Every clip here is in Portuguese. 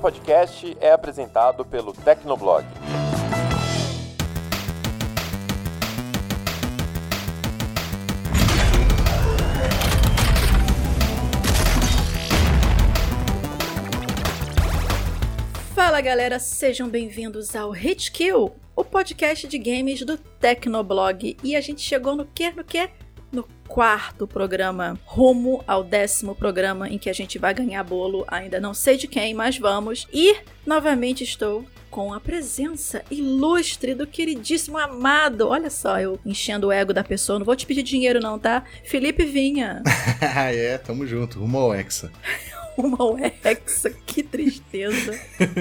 podcast é apresentado pelo Tecnoblog. Fala galera, sejam bem-vindos ao Hit Kill, o podcast de games do Tecnoblog. E a gente chegou no que? No que? Quarto programa, rumo ao décimo programa em que a gente vai ganhar bolo. Ainda não sei de quem, mas vamos. E novamente estou com a presença ilustre do queridíssimo amado. Olha só, eu enchendo o ego da pessoa. Não vou te pedir dinheiro, não, tá? Felipe Vinha. é, tamo junto, rumo ao Hexa. Uma Hexa, que tristeza.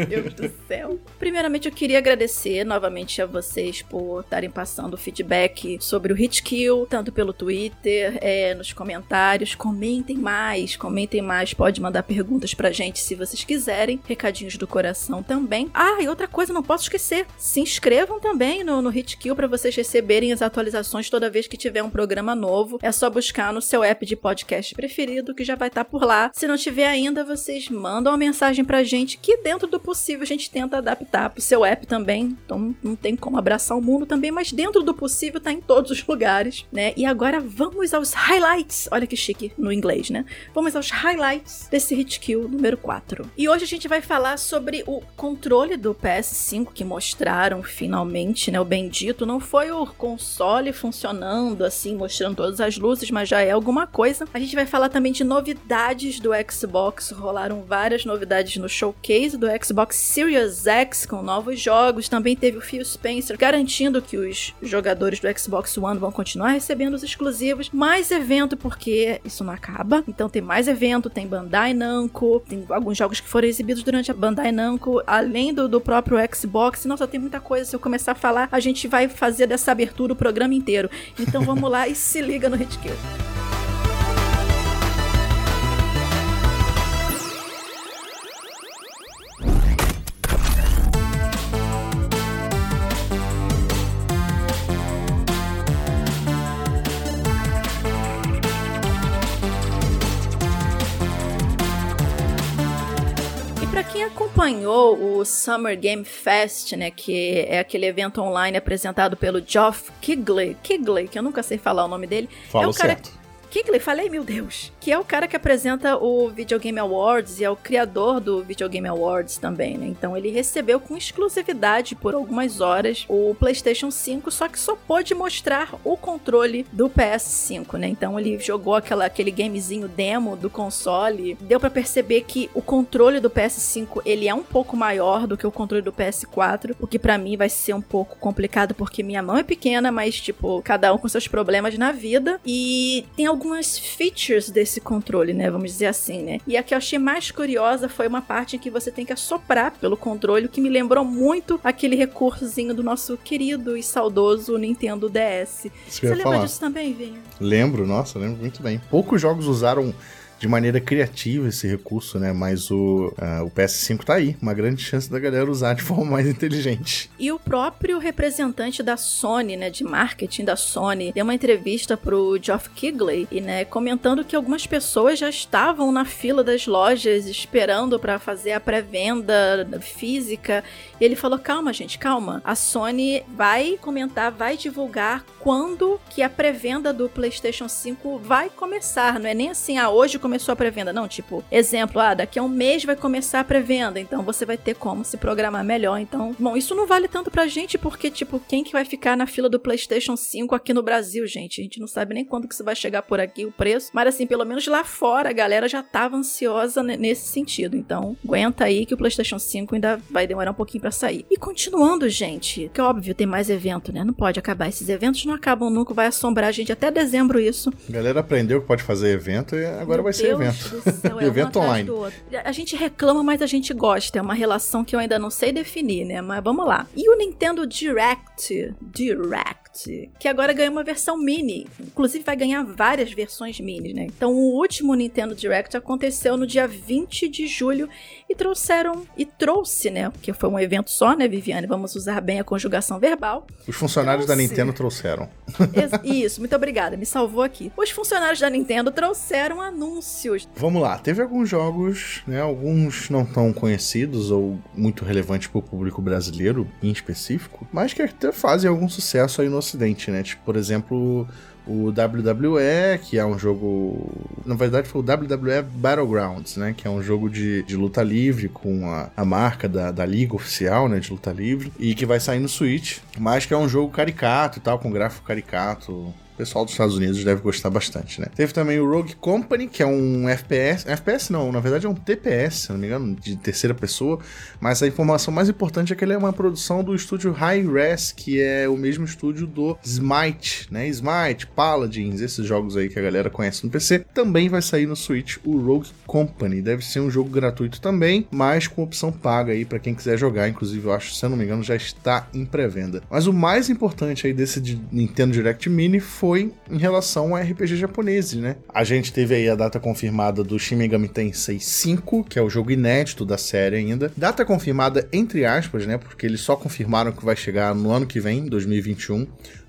Deus do céu. Primeiramente, eu queria agradecer novamente a vocês por estarem passando feedback sobre o Hit Kill, tanto pelo Twitter, é, nos comentários. Comentem mais, comentem mais. Pode mandar perguntas pra gente se vocês quiserem. Recadinhos do coração também. Ah, e outra coisa, não posso esquecer. Se inscrevam também no, no Hit Kill para vocês receberem as atualizações toda vez que tiver um programa novo. É só buscar no seu app de podcast preferido que já vai estar por lá. Se não tiver ainda, ainda vocês mandam uma mensagem pra gente que dentro do possível a gente tenta adaptar pro seu app também. Então não tem como abraçar o mundo também, mas dentro do possível tá em todos os lugares, né? E agora vamos aos highlights. Olha que chique no inglês, né? Vamos aos highlights desse Hit Kill número 4. E hoje a gente vai falar sobre o controle do PS5 que mostraram finalmente, né? O bendito não foi o console funcionando assim, mostrando todas as luzes, mas já é alguma coisa. A gente vai falar também de novidades do Xbox Rolaram várias novidades no showcase do Xbox Series X com novos jogos. Também teve o Phil Spencer garantindo que os jogadores do Xbox One vão continuar recebendo os exclusivos. Mais evento porque isso não acaba. Então tem mais evento, tem Bandai Namco, tem alguns jogos que foram exibidos durante a Bandai Namco, além do, do próprio Xbox. Nossa, tem muita coisa. Se eu começar a falar, a gente vai fazer dessa abertura o programa inteiro. Então vamos lá e se liga no Hitkill. Acompanhou o Summer Game Fest, né, que é aquele evento online apresentado pelo Geoff Kigley, Kigley, que eu nunca sei falar o nome dele, Fala é o cara certo. Kigley, falei, meu Deus. Que é o cara que apresenta o Video Game Awards e é o criador do Video Game Awards também, né? Então ele recebeu com exclusividade por algumas horas o PlayStation 5, só que só pôde mostrar o controle do PS5, né? Então ele jogou aquela, aquele gamezinho demo do console. Deu para perceber que o controle do PS5 ele é um pouco maior do que o controle do PS4, o que para mim vai ser um pouco complicado porque minha mão é pequena, mas tipo, cada um com seus problemas na vida. E tem algumas features desse controle, né? Vamos dizer assim, né? E a que eu achei mais curiosa foi uma parte em que você tem que assoprar pelo controle, o que me lembrou muito aquele recursozinho do nosso querido e saudoso Nintendo DS. Isso Você lembra falar. disso também, Vinha? Lembro, nossa, lembro muito bem. Poucos jogos usaram de maneira criativa esse recurso, né? Mas o, ah, o PS5 tá aí. Uma grande chance da galera usar de forma mais inteligente. E o próprio representante da Sony, né, de marketing da Sony, deu uma entrevista pro Geoff Kigley e, né, comentando que algumas pessoas já estavam na fila das lojas esperando para fazer a pré-venda física. E ele falou: "Calma, gente, calma. A Sony vai comentar, vai divulgar quando que a pré-venda do PlayStation 5 vai começar. Não é nem assim, ah, hoje começou a pré-venda, não, tipo, exemplo, ah, daqui a um mês vai começar a pré-venda, então você vai ter como se programar melhor. Então, bom, isso não vale tanto pra gente porque tipo, quem que vai ficar na fila do PlayStation 5 aqui no Brasil, gente? A gente não sabe nem quando que isso vai chegar por aqui o preço, mas assim, pelo menos lá fora a galera já tava ansiosa ne- nesse sentido. Então, aguenta aí que o PlayStation 5 ainda vai demorar um pouquinho pra sair. E continuando, gente, que óbvio, tem mais evento, né? Não pode acabar. Esses eventos não acabam nunca, vai assombrar a gente até dezembro isso. A galera aprendeu que pode fazer evento e agora vai Deus evento. do céu, é evento online. A gente reclama, mas a gente gosta. É uma relação que eu ainda não sei definir, né? Mas vamos lá. E o Nintendo Direct, Direct, Que agora ganhou uma versão mini. Inclusive vai ganhar várias versões mini, né? Então o último Nintendo Direct aconteceu no dia 20 de julho e trouxeram e trouxe, né? Porque foi um evento só, né, Viviane? Vamos usar bem a conjugação verbal. Os funcionários trouxe. da Nintendo trouxeram. Isso, muito obrigada, me salvou aqui. Os funcionários da Nintendo trouxeram anúncios. Vamos lá, teve alguns jogos, né? Alguns não tão conhecidos ou muito relevantes para o público brasileiro em específico, mas que até fazem algum sucesso aí no Ocidente, né? Tipo, por exemplo, o WWE, que é um jogo. Na verdade, foi o WWE Battlegrounds, né? Que é um jogo de, de luta livre com a, a marca da, da liga oficial, né? De luta livre. E que vai sair no Switch. Mas que é um jogo caricato e tal, com gráfico caricato pessoal dos Estados Unidos deve gostar bastante, né? Teve também o Rogue Company, que é um FPS. FPS não, na verdade é um TPS, se não me engano, de terceira pessoa. Mas a informação mais importante é que ele é uma produção do estúdio Hi-Res, que é o mesmo estúdio do Smite, né? Smite, Paladins, esses jogos aí que a galera conhece no PC. Também vai sair no Switch o Rogue Company. Deve ser um jogo gratuito também, mas com opção paga aí para quem quiser jogar. Inclusive, eu acho, se eu não me engano, já está em pré-venda. Mas o mais importante aí desse Nintendo Direct Mini foi foi em relação a RPG japoneses, né? A gente teve aí a data confirmada do Shin Megami Tensei 5, que é o jogo inédito da série ainda. Data confirmada entre aspas, né? Porque eles só confirmaram que vai chegar no ano que vem, 2021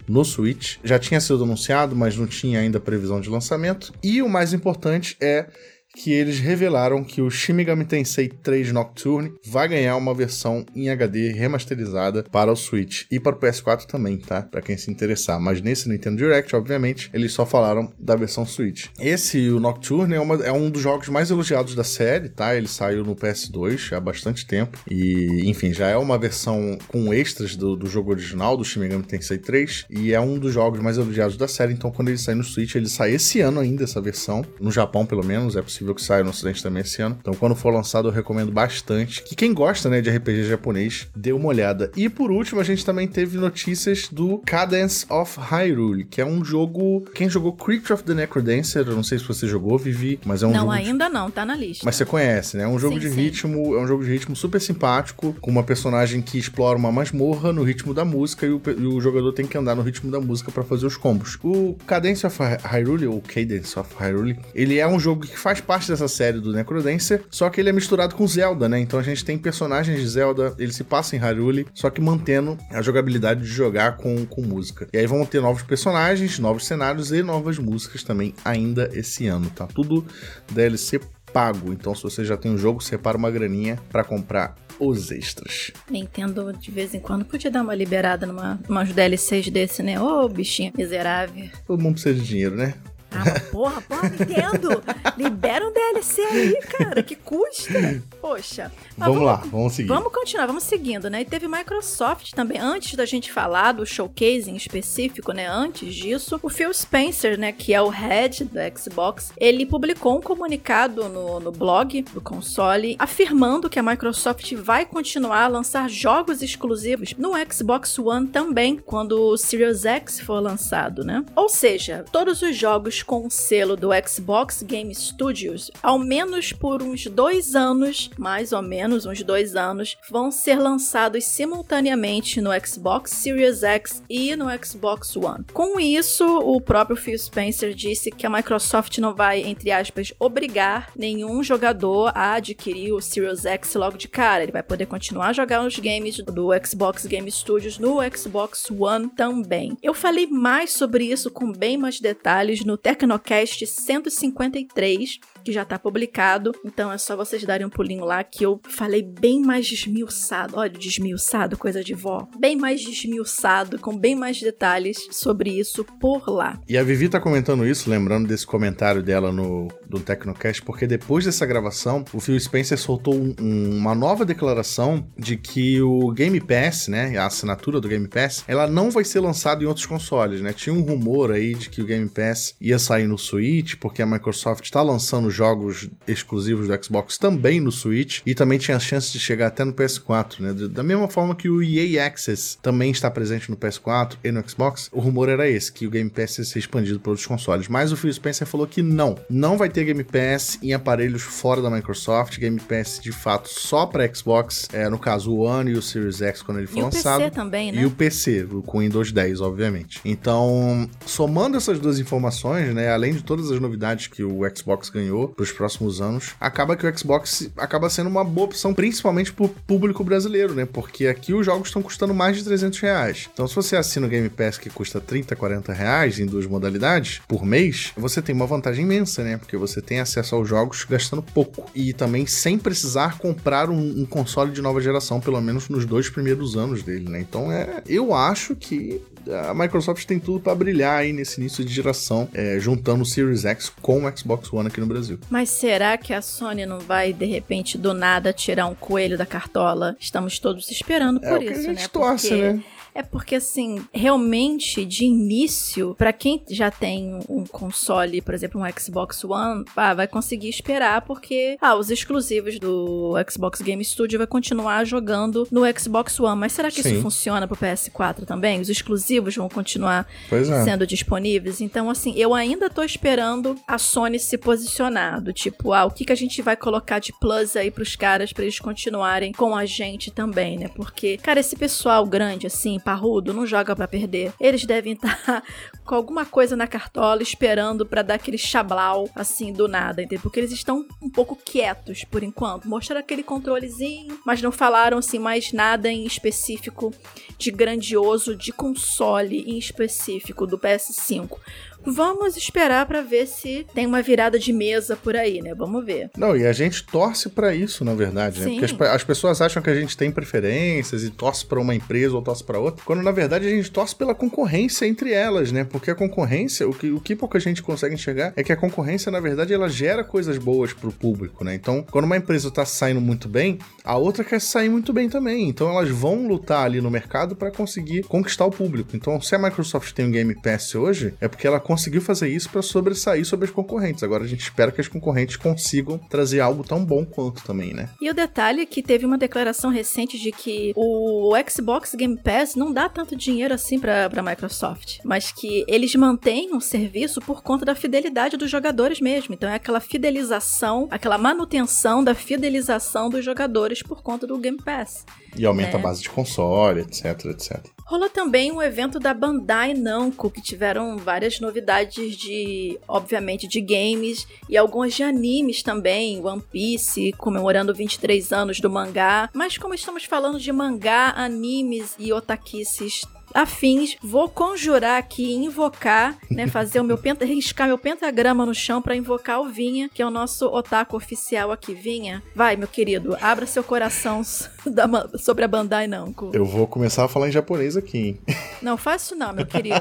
no Switch. Já tinha sido anunciado, mas não tinha ainda previsão de lançamento. E o mais importante é que eles revelaram que o Shin Megami Tensei 3 Nocturne vai ganhar uma versão em HD remasterizada para o Switch e para o PS4 também, tá? Para quem se interessar. Mas nesse Nintendo Direct, obviamente, eles só falaram da versão Switch. Esse, o Nocturne, é, uma, é um dos jogos mais elogiados da série, tá? Ele saiu no PS2 há bastante tempo e, enfim, já é uma versão com extras do, do jogo original do Shin Megami Tensei 3 e é um dos jogos mais elogiados da série. Então, quando ele sair no Switch, ele sai esse ano ainda essa versão, no Japão pelo menos, é possível possível que saia no ocidente também esse ano. Então, quando for lançado, eu recomendo bastante que quem gosta, né, de RPG japonês, dê uma olhada. E por último, a gente também teve notícias do Cadence of Hyrule, que é um jogo. Quem jogou Creature of the Necrodancer, eu não sei se você jogou, Vivi, mas é um não, jogo. Não, ainda de... não, tá na lista. Mas você conhece, né? É um jogo sim, de sim. ritmo, é um jogo de ritmo super simpático, com uma personagem que explora uma masmorra no ritmo da música e o, e o jogador tem que andar no ritmo da música para fazer os combos. O Cadence of Hyrule, ou Cadence of Hyrule, ele é um jogo que faz parte dessa série do Necrodancer, só que ele é misturado com Zelda, né? Então a gente tem personagens de Zelda, ele se passa em Hyrule, só que mantendo a jogabilidade de jogar com, com música. E aí vão ter novos personagens, novos cenários e novas músicas também ainda esse ano, tá? Tudo DLC pago. Então, se você já tem um jogo, separa uma graninha para comprar os extras. Nintendo, de vez em quando, podia dar uma liberada numa, numa DLCs desse, né? Ô, oh, bichinho miserável. Todo mundo precisa de dinheiro, né? Ah, porra, porra, Nintendo! libera um DLC aí, cara, que custa. Poxa. Vamos, vamos, lá, vamos seguir. Vamos continuar, vamos seguindo, né? E teve Microsoft também, antes da gente falar do showcase em específico, né? Antes disso, o Phil Spencer, né, que é o head do Xbox, ele publicou um comunicado no, no blog do console afirmando que a Microsoft vai continuar a lançar jogos exclusivos no Xbox One também, quando o Series X for lançado, né? Ou seja, todos os jogos com o selo do Xbox Game Studios, ao menos por uns dois anos, mais ou menos uns dois anos, vão ser lançados simultaneamente no Xbox Series X e no Xbox One. Com isso, o próprio Phil Spencer disse que a Microsoft não vai, entre aspas, obrigar nenhum jogador a adquirir o Series X logo de cara. Ele vai poder continuar a jogar os games do Xbox Game Studios no Xbox One também. Eu falei mais sobre isso com bem mais detalhes no Tecnocast 153, que já tá publicado. Então é só vocês darem um pulinho lá que eu falei bem mais desmiuçado. Olha, desmiuçado, coisa de vó. Bem mais desmiuçado, com bem mais detalhes sobre isso por lá. E a Vivi tá comentando isso, lembrando desse comentário dela no do Tecnocast, porque depois dessa gravação, o Phil Spencer soltou um, um, uma nova declaração de que o Game Pass, né, a assinatura do Game Pass, ela não vai ser lançada em outros consoles, né? Tinha um rumor aí de que o Game Pass ia sair no Switch, porque a Microsoft está lançando jogos exclusivos do Xbox também no Switch e também tinha a chance de chegar até no PS4, né? Da mesma forma que o EA Access também está presente no PS4 e no Xbox, o rumor era esse, que o Game Pass ia ser expandido para outros consoles. Mas o Phil Spencer falou que não, não vai ter ter Game Pass em aparelhos fora da Microsoft, Game Pass de fato só para Xbox, é, no caso o One e o Series X quando ele for e lançado. E o PC também, né? E o PC, com o Windows 10, obviamente. Então, somando essas duas informações, né, além de todas as novidades que o Xbox ganhou para os próximos anos, acaba que o Xbox acaba sendo uma boa opção, principalmente para o público brasileiro, né? Porque aqui os jogos estão custando mais de 300 reais. Então, se você assina o Game Pass que custa 30, 40 reais em duas modalidades por mês, você tem uma vantagem imensa, né? Porque você tem acesso aos jogos gastando pouco e também sem precisar comprar um, um console de nova geração, pelo menos nos dois primeiros anos dele, né? Então, é, eu acho que a Microsoft tem tudo para brilhar aí nesse início de geração, é, juntando o Series X com o Xbox One aqui no Brasil. Mas será que a Sony não vai, de repente, do nada, tirar um coelho da cartola? Estamos todos esperando por é isso, né? Torce, Porque... né? É porque, assim, realmente, de início, para quem já tem um console, por exemplo, um Xbox One, ah, vai conseguir esperar, porque ah, os exclusivos do Xbox Game Studio vai continuar jogando no Xbox One. Mas será que Sim. isso funciona pro PS4 também? Os exclusivos vão continuar é. sendo disponíveis. Então, assim, eu ainda tô esperando a Sony se posicionar. Do tipo, ah, o que, que a gente vai colocar de plus aí pros caras pra eles continuarem com a gente também, né? Porque, cara, esse pessoal grande, assim, parrudo, não joga pra perder. Eles devem estar com alguma coisa na cartola esperando pra dar aquele chablau, assim, do nada, entendeu? Porque eles estão um pouco quietos por enquanto. Mostraram aquele controlezinho, mas não falaram, assim, mais nada em específico de grandioso de console em específico do PS5. Vamos esperar pra ver se tem uma virada de mesa por aí, né? Vamos ver. Não, e a gente torce pra isso, na verdade, né? Sim. Porque as, as pessoas acham que a gente tem preferências e torce pra uma empresa ou torce pra outra, quando na verdade a gente torce pela concorrência entre elas, né? Porque a concorrência, o que, o que pouca gente consegue enxergar é que a concorrência, na verdade, ela gera coisas boas pro público, né? Então, quando uma empresa tá saindo muito bem, a outra quer sair muito bem também. Então, elas vão lutar ali no mercado pra conseguir conquistar o público. Então, se a Microsoft tem um Game Pass hoje, é porque ela conseguiu fazer isso pra sobressair sobre as concorrentes. Agora a gente espera que as concorrentes consigam trazer algo tão bom quanto também, né? E o detalhe é que teve uma declaração recente de que o Xbox Game Pass não dá tanto dinheiro assim pra, pra Microsoft, mas que eles mantêm o serviço por conta da fidelidade dos jogadores mesmo. Então é aquela fidelização, aquela manutenção da fidelização dos jogadores por conta do Game Pass. E aumenta É. a base de console, etc, etc. Rolou também um evento da Bandai Namco, que tiveram várias novidades de, obviamente, de games e algumas de animes também, One Piece, comemorando 23 anos do mangá. Mas como estamos falando de mangá, animes e otakices afins, vou conjurar aqui invocar, né, fazer o meu penta, riscar meu pentagrama no chão pra invocar o Vinha, que é o nosso otaku oficial aqui, Vinha. Vai, meu querido, abra seu coração da sobre a Bandai Namco. Eu vou começar a falar em japonês aqui, hein? Não isso não, meu querido.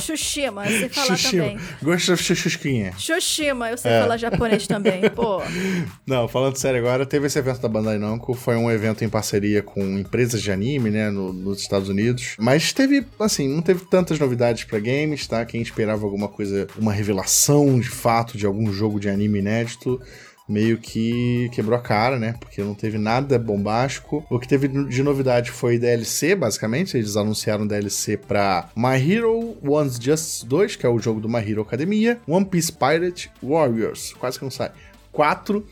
Xuxima, eu sei falar Xuxima. também. Gosta de chuchusquinha. Xuxima, eu sei É. falar japonês também. Pô, Não, falando sério agora, teve esse evento da Bandai Namco, foi um evento em parceria com empresas de anime, né, no- nos Estados Unidos. Mas teve, assim, não teve tantas novidades pra games, tá? Quem esperava alguma coisa, uma revelação de fato de algum jogo de anime inédito, meio que quebrou a cara, né? Porque não teve nada bombástico. O que teve de novidade foi DLC, basicamente. Eles anunciaram DLC pra My Hero One's Justice 2, que é o jogo do My Hero Academia, One Piece Pirate Warriors, quase que não sai. 4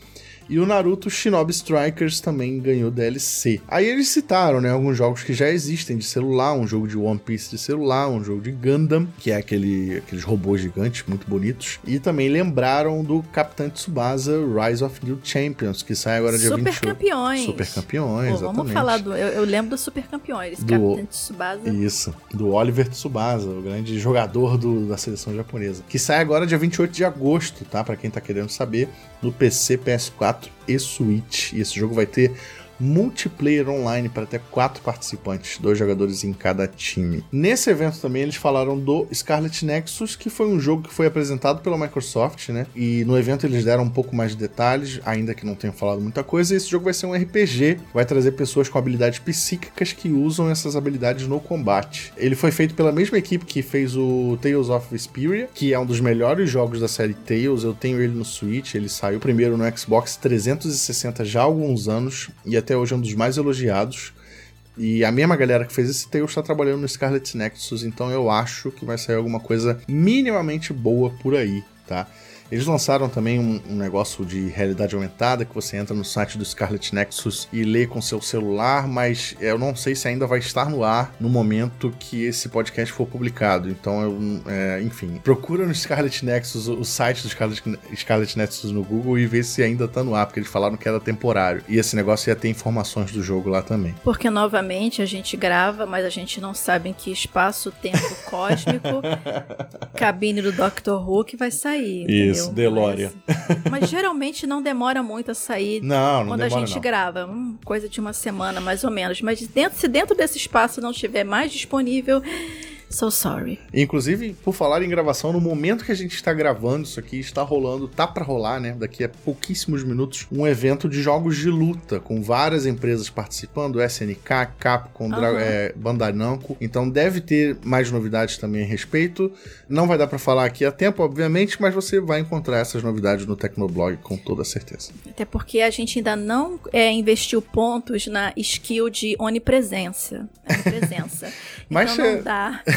e o Naruto Shinobi Strikers também ganhou DLC. Aí eles citaram, né, alguns jogos que já existem de celular, um jogo de One Piece de celular, um jogo de Gundam, que é aquele, aqueles robôs gigantes muito bonitos, e também lembraram do Capitão Tsubasa Rise of New Champions, que sai agora dia super 28. campeões. Super campeões, Pô, exatamente. vamos falar do. Eu, eu lembro do super campeões. Do- Capitão Tsubasa. Isso, do Oliver Tsubasa, o grande jogador do- da seleção japonesa. Que sai agora dia 28 de agosto, tá? Pra quem tá querendo saber, no PC, PS4 e Switch. E esse jogo vai ter multiplayer online para até quatro participantes, dois jogadores em cada time. Nesse evento também eles falaram do Scarlet Nexus, que foi um jogo que foi apresentado pela Microsoft, né? E no evento eles deram um pouco mais de detalhes, ainda que não tenham falado muita coisa. Esse jogo vai ser um RPG, vai trazer pessoas com habilidades psíquicas que usam essas habilidades no combate. Ele foi feito pela mesma equipe que fez o Tales of Vesperia, que é um dos melhores jogos da série Tales. Eu tenho ele no Switch, ele saiu primeiro no Xbox 360 já há alguns anos e até hoje é um dos mais elogiados. E a mesma galera que fez esse Tales está trabalhando no Scarlet Nexus, então eu acho que vai sair alguma coisa minimamente boa por aí, tá? Eles lançaram também um, um, negócio de realidade aumentada que você entra no site do Scarlet Nexus e lê com seu celular, mas eu não sei se ainda vai estar no ar no momento que esse podcast for publicado. Então, eu, é, enfim, procura no Scarlet Nexus, o site do Scarlet, Scarlet Nexus no Google e vê se ainda tá no ar, porque eles falaram que era temporário. E esse negócio ia ter informações do jogo lá também. Porque, novamente, a gente grava, mas a gente não sabe em que espaço-tempo cósmico cabine do Doctor Who que vai sair. Isso, Delória. Mas, mas, geralmente não demora muito a sair não, não quando demora, a gente não. grava. Hum, coisa de uma semana, mais ou menos. Mas dentro, se dentro desse espaço não estiver mais disponível So sorry. Inclusive, por falar em gravação, no momento que a gente está gravando isso aqui, está rolando, tá para rolar, né? Daqui a pouquíssimos minutos, um evento de jogos de luta, com várias empresas participando, SNK, Capcom, uhum. é, Bandai Namco. Então deve ter mais novidades também a respeito. Não vai dar para falar aqui a tempo, obviamente, mas você vai encontrar essas novidades no Tecnoblog com toda certeza. Até porque a gente ainda não é, investiu pontos na skill de onipresença. Onipresença. mas então não dá.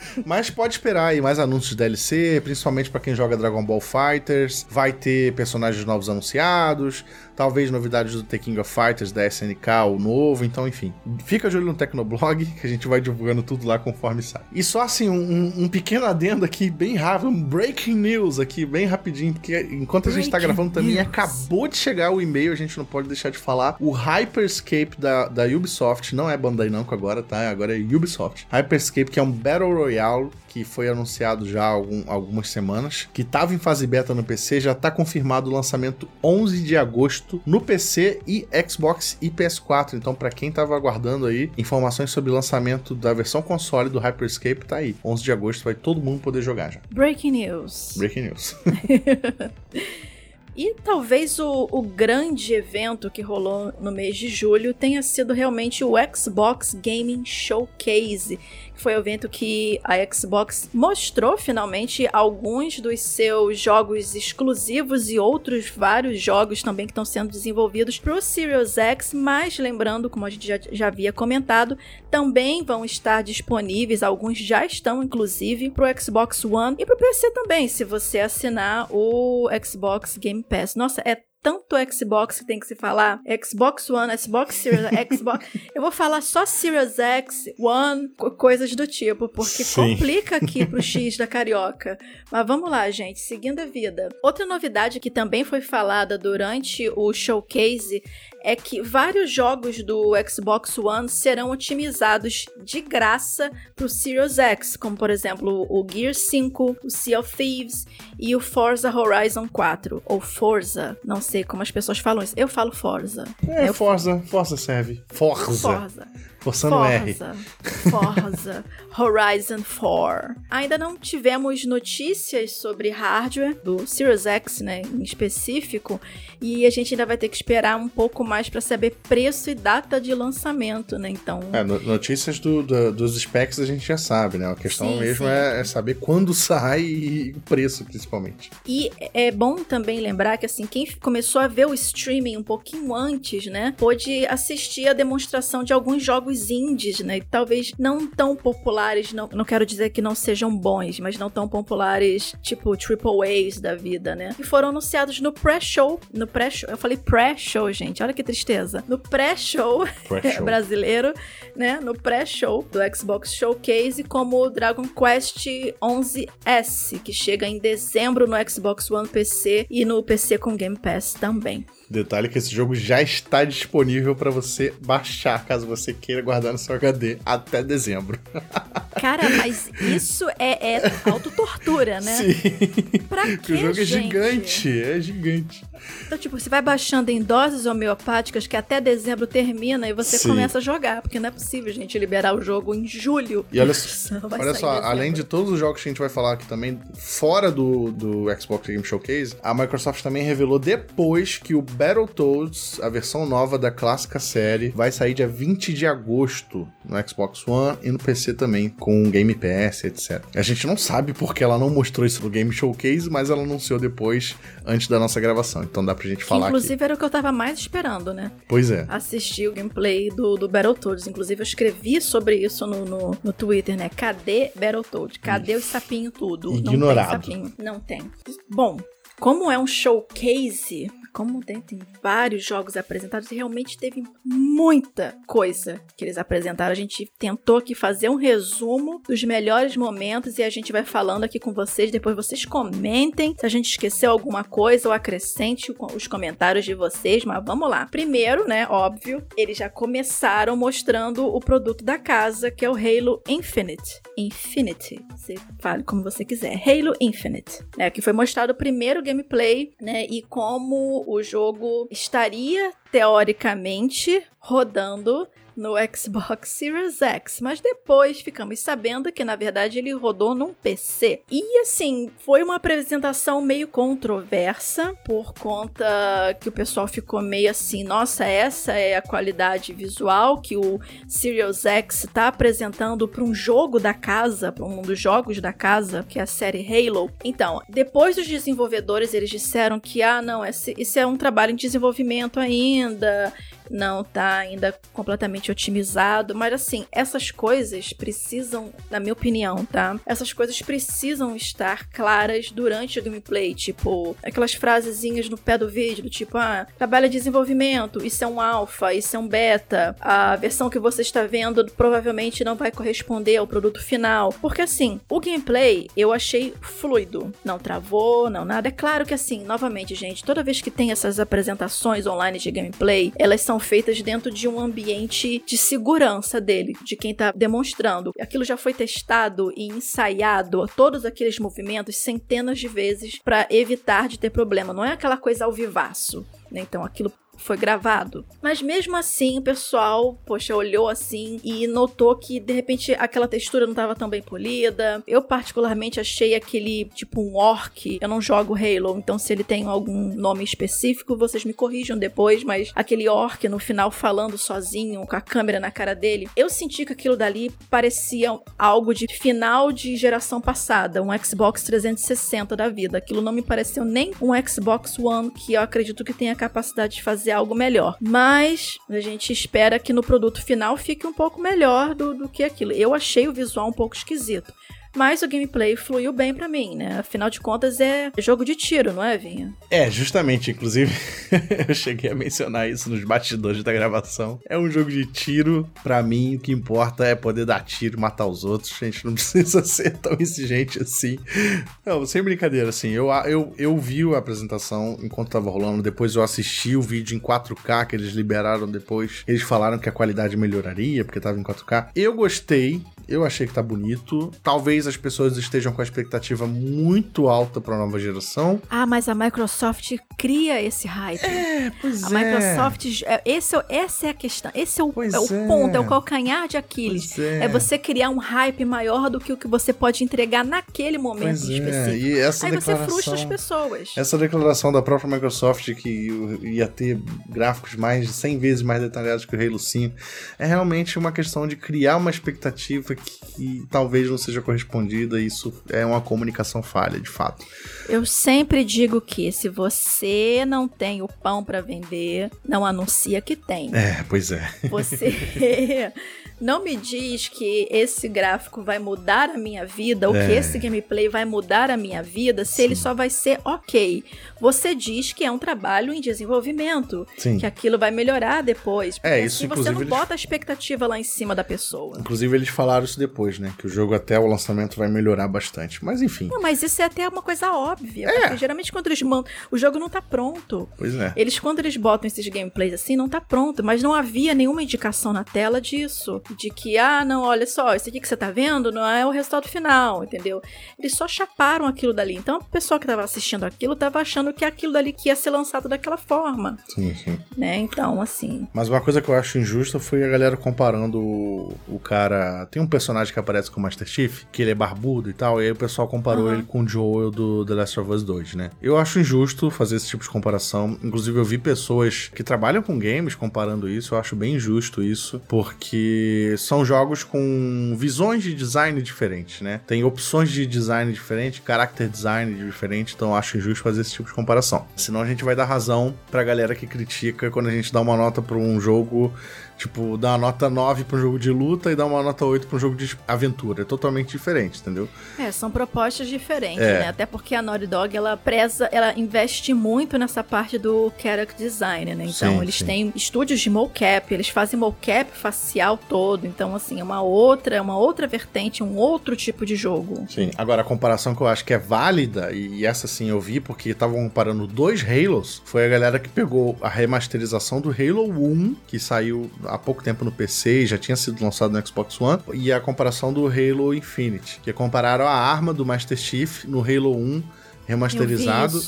Mas pode esperar aí mais anúncios de DLC, principalmente para quem joga Dragon Ball Fighters. Vai ter personagens novos anunciados, talvez novidades do The King of Fighters da SNK, o novo. Então, enfim, fica de olho no Tecnoblog que a gente vai divulgando tudo lá conforme sai. E só assim, um, um pequeno adendo aqui, bem rápido, um breaking news aqui, bem rapidinho, porque enquanto a gente tá gravando também, news. acabou de chegar o e-mail, a gente não pode deixar de falar. O Hyperscape da, da Ubisoft, não é Bandai Namco agora, tá? Agora é Ubisoft. Hyperscape, que é um Battle Royale que foi anunciado já há algum, algumas semanas, que estava em fase beta no PC, já está confirmado o lançamento 11 de agosto no PC e Xbox e PS4. Então, para quem estava aguardando aí informações sobre o lançamento da versão console do Hyperscape, tá aí. 11 de agosto vai todo mundo poder jogar já. Breaking news. Breaking news. E talvez o, o, grande evento que rolou no mês de julho tenha sido realmente o Xbox Gaming Showcase, foi o evento que a Xbox mostrou finalmente alguns dos seus jogos exclusivos e outros vários jogos também que estão sendo desenvolvidos para o Series X, mas lembrando, como a gente já, já havia comentado, também vão estar disponíveis, alguns já estão inclusive para o Xbox One e para o PC também, se você assinar o Xbox Game Pass. Nossa, é tanto Xbox que tem que se falar. Xbox One, Xbox Series, Xbox. Eu vou falar só Series X, One, coisas do tipo, porque Sim. complica aqui pro X da carioca. Mas vamos lá, gente, seguindo a vida. Outra novidade que também foi falada durante o showcase é que vários jogos do Xbox One serão otimizados de graça para o Series X, como por exemplo o Gear 5, o Sea of Thieves e o Forza Horizon 4, ou Forza, não sei como as pessoas falam isso. Eu falo Forza. É, eu Forza, Forza serve. Forza. Forza. Forçando Forza, R. Forza, Horizon 4. Ainda não tivemos notícias sobre hardware do Series X, né, em específico, e a gente ainda vai ter que esperar um pouco mais para saber preço e data de lançamento, né? Então. É, notícias do, do, dos specs a gente já sabe, né? A questão sim, mesmo é, é, saber quando sai e o preço, principalmente. E é bom também lembrar que assim, quem começou a ver o streaming um pouquinho antes, né, pôde assistir a demonstração de alguns jogos jogos indies, né? Talvez não tão populares, não, não quero dizer que não sejam bons, mas não tão populares, tipo Triple A's da vida, né? E foram anunciados no pré-show. No pré-show. Eu falei pré-show, gente. Olha que tristeza. No pré-show pré brasileiro, né? No pré-show do Xbox Showcase, como o Dragon Quest 11S, que chega em dezembro no Xbox One PC e no PC com Game Pass também. Detalhe que esse jogo já está disponível para você baixar, caso você queira guardar no seu HD até dezembro. Cara, mas isso é, é autotortura, né? Sim. Pra quê, O jogo gente? é gigante, é gigante. Então, tipo, você vai baixando em doses homeopáticas que até dezembro termina e você Sim. começa a jogar, porque não é possível, gente, liberar o jogo em julho. E olha, olha só, dezembro. além de todos os jogos que a gente vai falar aqui também, fora do, do Xbox Game Showcase, a Microsoft também revelou depois que o Battletoads, a versão nova da clássica série, vai sair dia 20 de agosto no Xbox One e no PC também, com Game Pass, etc. A gente não sabe porque ela não mostrou isso no Game Showcase, mas ela anunciou depois, antes da nossa gravação. Então dá pra gente Que, falar inclusive aqui. era o que eu tava mais esperando, né? Pois é. Assistir o gameplay do, do Battletoads. Inclusive, eu escrevi sobre isso no, no, no Twitter, né? Cadê Battletoads? Cadê os sapinhos tudo? Ignorado. Não tem sapinho. Não tem. Bom, como é um showcase, como tem, vários jogos apresentados, realmente teve muita coisa que eles apresentaram. A gente tentou aqui fazer um resumo dos melhores momentos e a gente vai falando aqui com vocês. Depois vocês comentem se a gente esqueceu alguma coisa ou acrescente os comentários de vocês. Mas vamos lá. Primeiro, né, óbvio, eles já começaram mostrando o produto da casa, que é o Halo Infinite. Infinity. Você fale como você quiser. Halo Infinite. Né, que foi mostrado o primeiro gameplay, né? E como o jogo estaria, teoricamente, rodando no Xbox Series X, mas depois ficamos sabendo que na verdade ele rodou num PC. E assim, foi uma apresentação meio controversa por conta que o pessoal ficou meio assim, nossa, essa é a qualidade visual que o Series X está apresentando para um jogo da casa, para um dos jogos da casa, que é a série Halo. Então, depois os desenvolvedores eles disseram que ah, não, esse, isso é um trabalho em desenvolvimento ainda não tá ainda completamente otimizado, mas assim, essas coisas precisam, na minha opinião, tá? Essas coisas precisam estar claras durante o gameplay, tipo, aquelas frasezinhas no pé do vídeo, do tipo, ah, trabalho de desenvolvimento, isso é um alfa, isso é um beta, a versão que você está vendo provavelmente não vai corresponder ao produto final. Porque assim, o gameplay eu achei fluido, não travou, não nada. É claro que assim, novamente, gente, toda vez que tem essas apresentações online de gameplay, elas são feitas dentro de um ambiente de segurança dele, de quem tá demonstrando. Aquilo já foi testado e ensaiado, todos aqueles movimentos centenas de vezes para evitar de ter problema. Não é aquela coisa ao vivaço. Né? Então aquilo foi gravado. Mas mesmo assim, o pessoal, poxa, olhou assim e notou que de repente aquela textura não estava tão bem polida. Eu particularmente achei aquele tipo um orc. Eu não jogo Halo, então se ele tem algum nome específico, vocês me corrijam depois, mas aquele orc no final falando sozinho com a câmera na cara dele, eu senti que aquilo dali parecia algo de final de geração passada, um Xbox 360 da vida. Aquilo não me pareceu nem um Xbox One que eu acredito que tenha a capacidade de fazer algo melhor. Mas a gente espera que no produto final fique um pouco melhor do, do que aquilo. Eu achei o visual um pouco esquisito. Mas o gameplay fluiu bem para mim, né? Afinal de contas é jogo de tiro, não é, Vinha? É, justamente. Inclusive, eu cheguei a mencionar isso nos bastidores da gravação. É um jogo de tiro. Para mim, o que importa é poder dar tiro, matar os outros. A gente não precisa ser tão exigente assim. Não, sem brincadeira, assim. Eu, eu, eu vi a apresentação enquanto tava rolando. Depois eu assisti o vídeo em 4K que eles liberaram depois. Eles falaram que a qualidade melhoraria porque tava em 4K. Eu gostei. Eu achei que tá bonito. Talvez as pessoas estejam com a expectativa muito alta para a nova geração. Ah, mas a Microsoft cria esse hype. É, pois a é. A Microsoft, é, esse, é essa é a questão. Esse é o, é o é. ponto, é o calcanhar de Aquiles. É. é. você criar um hype maior do que o que você pode entregar naquele momento pois específico. E essa Aí declaração, você frustra as pessoas. Essa declaração da própria Microsoft que ia ter gráficos mais de 100 vezes mais detalhados que o Halo 5 é realmente uma questão de criar uma expectativa que, que talvez não seja correspondida e isso é uma comunicação falha, de fato. Eu sempre digo que se você não tem o pão para vender, não anuncia que tem. É, pois é. Você não me diz que esse gráfico vai mudar a minha vida ou é. que esse gameplay vai mudar a minha vida se Sim. ele só vai ser ok. Você diz que é um trabalho em desenvolvimento, Sim. que aquilo vai melhorar depois. É, isso assim você não eles... bota a expectativa lá em cima da pessoa. Inclusive eles falaram isso depois, né? Que o jogo até o lançamento vai melhorar bastante. Mas enfim. Não, mas isso é até uma coisa óbvia. É. Porque geralmente quando eles mandam. O jogo não tá pronto. Pois é. Eles, quando eles botam esses gameplays assim, não tá pronto. Mas não havia nenhuma indicação na tela disso de que, ah, não, olha só, isso aqui que você tá vendo não é o resultado final, entendeu? Eles só chaparam aquilo dali. Então a pessoa que tava assistindo aquilo tava achando que aquilo dali que ia ser lançado daquela forma. Sim, sim. Né? Então, assim. Mas uma coisa que eu acho injusta foi a galera comparando o, o cara. Tem um personagem que aparece com o Master Chief, que ele é barbudo e tal, e aí o pessoal comparou uhum. ele com o Joel do The Last of Us 2, né? Eu acho injusto fazer esse tipo de comparação. Inclusive, eu vi pessoas que trabalham com games comparando isso. Eu acho bem injusto isso, porque são jogos com visões de design diferentes, né? Tem opções de design diferentes, character design diferente, então acho injusto fazer esse tipo de comparação. Senão a gente vai dar razão pra galera que critica quando a gente dá uma nota pra um jogo Tipo, dá uma nota 9 pra um jogo de luta e dá uma nota 8 pra um jogo de aventura. É totalmente diferente. entendeu? É, são propostas diferentes, É. né? Até porque a Naughty Dog, ela preza, ela investe muito nessa parte do character design, né? Então, Sim, eles sim. têm estúdios de mocap, eles fazem mocap facial todo. Então, assim, é uma outra, uma outra vertente, um outro tipo de jogo. Sim. Agora, a comparação que eu acho que é válida, e essa sim eu vi, porque estavam comparando dois Halos, foi a galera que pegou a remasterização do Halo 1, que saiu há pouco tempo no PC e já tinha sido lançado no Xbox One, e a comparação do Halo Infinite, que compararam a arma do Master Chief no Halo 1 remasterizado.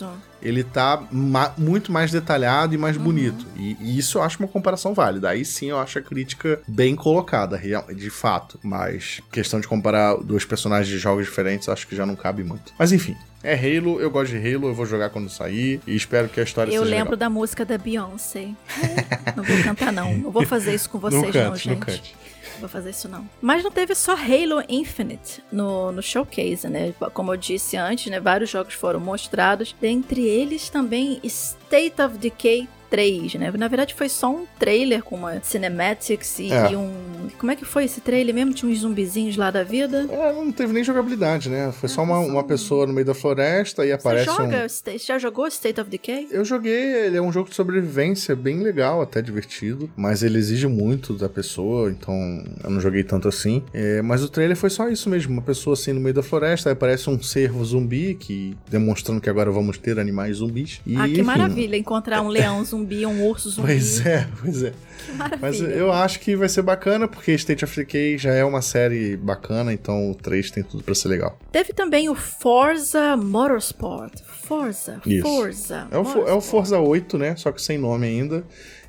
Eu ele tá ma- muito mais detalhado e mais Uhum. bonito. E, e isso eu acho uma comparação válida. Aí sim eu acho a crítica bem colocada, real- de fato. Mas questão de comparar dois personagens de jogos diferentes, acho que já não cabe muito. Mas enfim. É Halo, eu gosto de Halo, eu vou jogar quando sair e espero que a história Eu seja lembro legal. da música da Beyoncé. não vou cantar, não. Não vou fazer isso com vocês, não não, cante, gente. não cante. Vou fazer isso não. Mas não teve só Halo Infinite no, no showcase, né? Como eu disse antes, né? Vários jogos foram mostrados. Dentre eles também State of Decay 3, né? Na verdade foi só um trailer com uma cinematics e, É. e um... Como é que foi esse trailer mesmo? Tinha uns zumbizinhos lá da vida. É, não teve nem jogabilidade, né? Foi só uma, só uma um- pessoa no meio da floresta e Você aparece um. joga? Sta- Já jogou State of Decay? Eu joguei, ele é um jogo de sobrevivência bem legal, até divertido, mas ele exige muito da pessoa, então eu não joguei tanto assim. É, mas o trailer foi só isso mesmo, uma pessoa assim no meio da floresta, aí aparece um cervo zumbi, que demonstrando que agora vamos ter animais zumbis. E, ah, que enfim, maravilha encontrar um leão zumbi, um urso zumbi. Pois é, pois é. Mas eu acho que vai ser bacana, porque State of Decay já é uma série bacana, então o 3 tem tudo pra ser legal. Teve também o Forza Motorsport. Forza, Isso. Forza. É o, é o Forza 8, né? Só que sem nome ainda.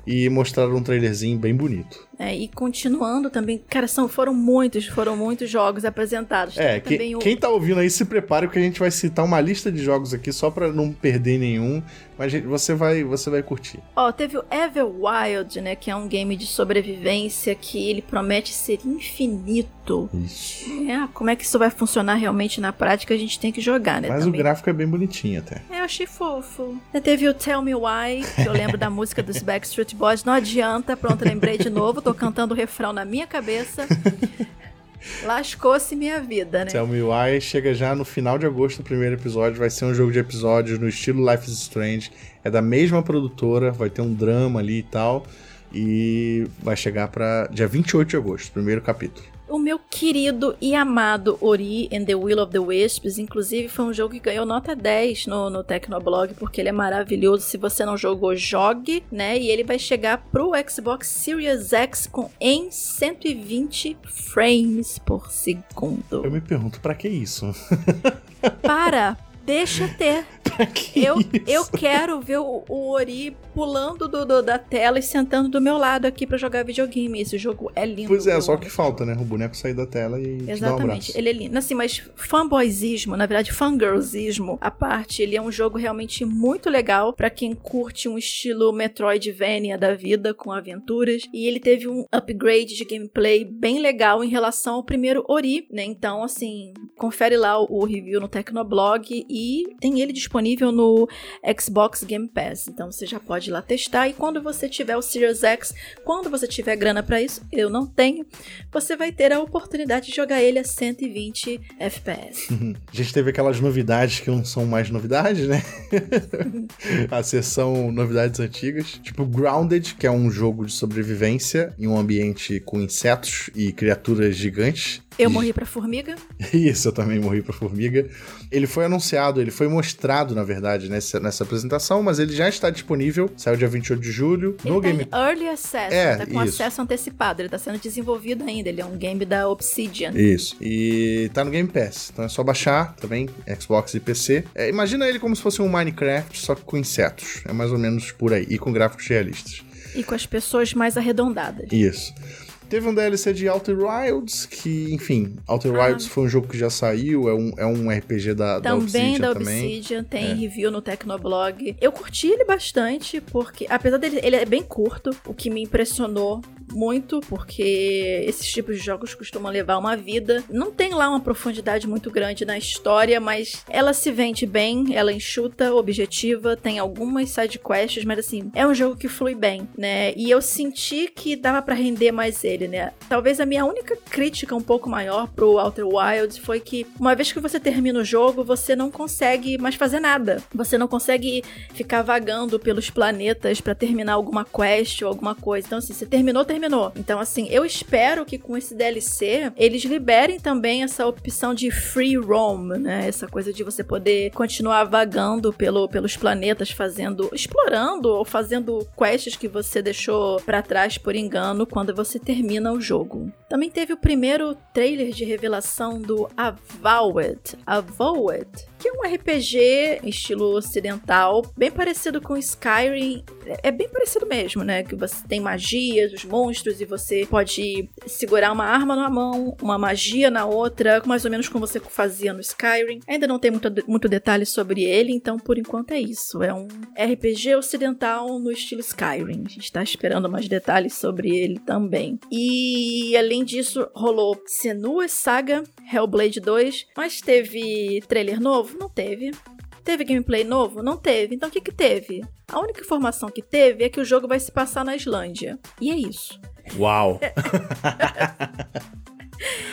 E mostraram um trailerzinho bem bonito. É, e continuando também, cara, são, foram muitos, foram muitos jogos apresentados. É, também o- quem tá ouvindo aí, se prepare porque a gente vai citar uma lista de jogos aqui só pra não perder nenhum. Mas você vai, você vai curtir. Ó, teve o Everwild, né, que é um game de sobrevivência que ele promete ser infinito. Isso. É, como é que isso vai funcionar realmente na prática, a gente tem que jogar, né, Mas o também. gráfico é bem bonitinho até. É, eu achei fofo. Teve o Tell Me Why, que eu lembro da música dos Backstreet Boys. Não adianta, pronto, lembrei de novo. Tô cantando o refrão na minha cabeça. Lascou-se minha vida, né? Tell Me Why chega já no final de agosto, o primeiro episódio. Vai ser um jogo de episódios no estilo Life is Strange. É da mesma produtora, vai ter um drama ali e tal. E vai chegar pra dia 28 de agosto, primeiro capítulo. O meu querido e amado Ori and the Will of the Wisps, inclusive, foi um jogo que ganhou nota 10 no, no Tecnoblog, porque ele é maravilhoso. Se você não jogou, jogue, né? E ele vai chegar pro Xbox Series X com em 120 frames por segundo. Eu me pergunto, pra que isso? Para! Deixa ter. que Eu, isso? eu quero ver o, o Ori pulando do, do- da tela e sentando do meu lado aqui pra jogar videogame. Esse jogo é lindo. Pois é, só o que falta, né? O boneco sair da tela e te dar um Exatamente, abraço. ele é lindo. Assim, mas fanboyzismo, na verdade, fangirlzismo, a parte, ele é um jogo realmente muito legal pra quem curte um estilo Metroidvania da vida com aventuras. E ele teve um upgrade de gameplay bem legal em relação ao primeiro Ori, né? Então, assim, confere lá o, o review no Tecnoblog e tem ele disponível no Xbox Game Pass. Então você já pode ir lá testar. E quando você tiver o Series X, quando você tiver grana pra isso, eu não tenho, você vai ter a oportunidade de jogar ele a 120 FPS. A gente teve aquelas novidades que não são mais novidades, né? a sessão novidades antigas. Tipo Grounded, que é um jogo de sobrevivência em um ambiente com insetos e criaturas gigantes. Eu morri pra formiga. Isso, eu também morri pra formiga. Ele foi anunciado, ele foi mostrado, na verdade, nessa, nessa apresentação, mas ele já está disponível. Saiu dia 28 de julho no Ele tá Game Early Access, É, tá com isso. acesso antecipado, ele tá sendo desenvolvido ainda, ele é um game da Obsidian. Isso. E tá no Game Pass. Então é só baixar também, Xbox e PC. É, imagina ele como se fosse um Minecraft, só que com insetos. É mais ou menos por aí. E com gráficos realistas. E com as pessoas mais arredondadas. Isso. Teve um DLC de Outer Wilds, que, enfim, Outer Ah. Wilds foi um jogo que já saiu, é um, é um RPG da, da Também Obsidian da também. Obsidian, tem É. review no Tecnoblog. Eu curti ele bastante, porque, apesar dele, ele é bem curto, o que me impressionou muito, porque esses tipos de jogos costumam levar uma vida. Não tem lá uma profundidade muito grande na história, mas ela se vende bem, ela é enxuta, objetiva, tem algumas side quests, mas assim, é um jogo que flui bem, né? E eu senti que dava pra render mais ele. Nele, né? Talvez a minha única crítica um pouco maior pro Outer Wilds foi que uma vez que você termina o jogo, você não consegue mais fazer nada. Você não consegue ficar vagando pelos planetas para terminar alguma quest ou alguma coisa. Então, assim, você terminou, terminou. Então, assim, eu espero que com esse DLC eles liberem também essa opção de free roam, né? Essa coisa de você poder continuar vagando pelo, pelos planetas, fazendo, explorando ou fazendo quests que você deixou para trás por engano quando você termina o jogo. Também teve o primeiro trailer de revelação do Avowed, Avowed, que é um RPG estilo ocidental, bem parecido com Skyrim. É bem parecido mesmo, né? Que você tem magias, os monstros, e você pode segurar uma arma na mão, uma magia na outra, mais ou menos como você fazia no Skyrim. Ainda não tem muito, muito detalhe sobre ele, então por enquanto é isso. É um RPG ocidental no estilo Skyrim. A gente tá esperando mais detalhes sobre ele também. E além disso, rolou Senua Saga, Hellblade 2, mas teve trailer novo? Não teve. Teve gameplay novo? Não teve. Então o que que teve? A única informação que teve é que o jogo vai se passar na Islândia. E é isso. Uau!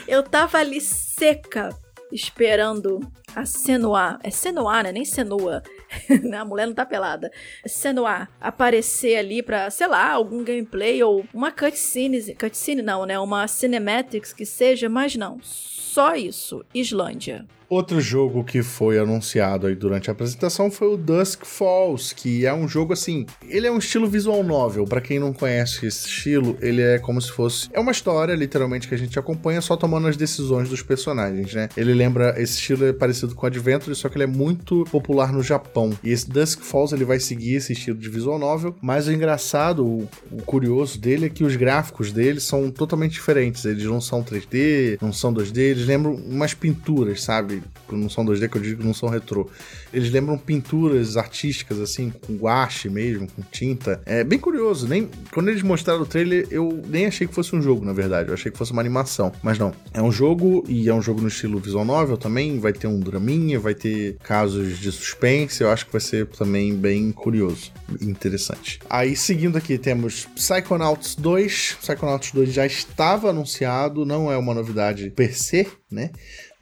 Eu tava ali seca esperando a Senua, é Senua, né? Nem Senua. A mulher não tá pelada. Senua aparecer ali pra, sei lá, algum gameplay ou uma cutscene, cutscene não, né? Uma cinematics que seja, mas não. Só isso. Islândia. Outro jogo que foi anunciado aí durante a apresentação foi o Dusk Falls, que é um jogo assim, ele é um estilo visual novel. Para quem não conhece esse estilo, ele é como se fosse é uma história literalmente que a gente acompanha só tomando as decisões dos personagens, né? Ele lembra esse estilo é parecido com Adventure, só que ele é muito popular no Japão. E esse Dusk Falls ele vai seguir esse estilo de visual novel, mas o engraçado, o, o curioso dele é que os gráficos dele são totalmente diferentes. Eles não são 3D, não são 2D, eles lembram umas pinturas, sabe? Não são 2D, que eu digo que não são retrô. Eles lembram pinturas artísticas, assim, com guache mesmo, com tinta. É bem curioso. Nem, quando eles mostraram o trailer, eu nem achei que fosse um jogo, na verdade. Eu achei que fosse uma animação. Mas não. É um jogo, e é um jogo no estilo visual novel também. Vai ter um draminha, vai ter casos de suspense. Eu acho que vai ser também bem curioso. Interessante. Aí, seguindo aqui, temos Psychonauts 2. Psychonauts 2 já estava anunciado, não é uma novidade per se, né?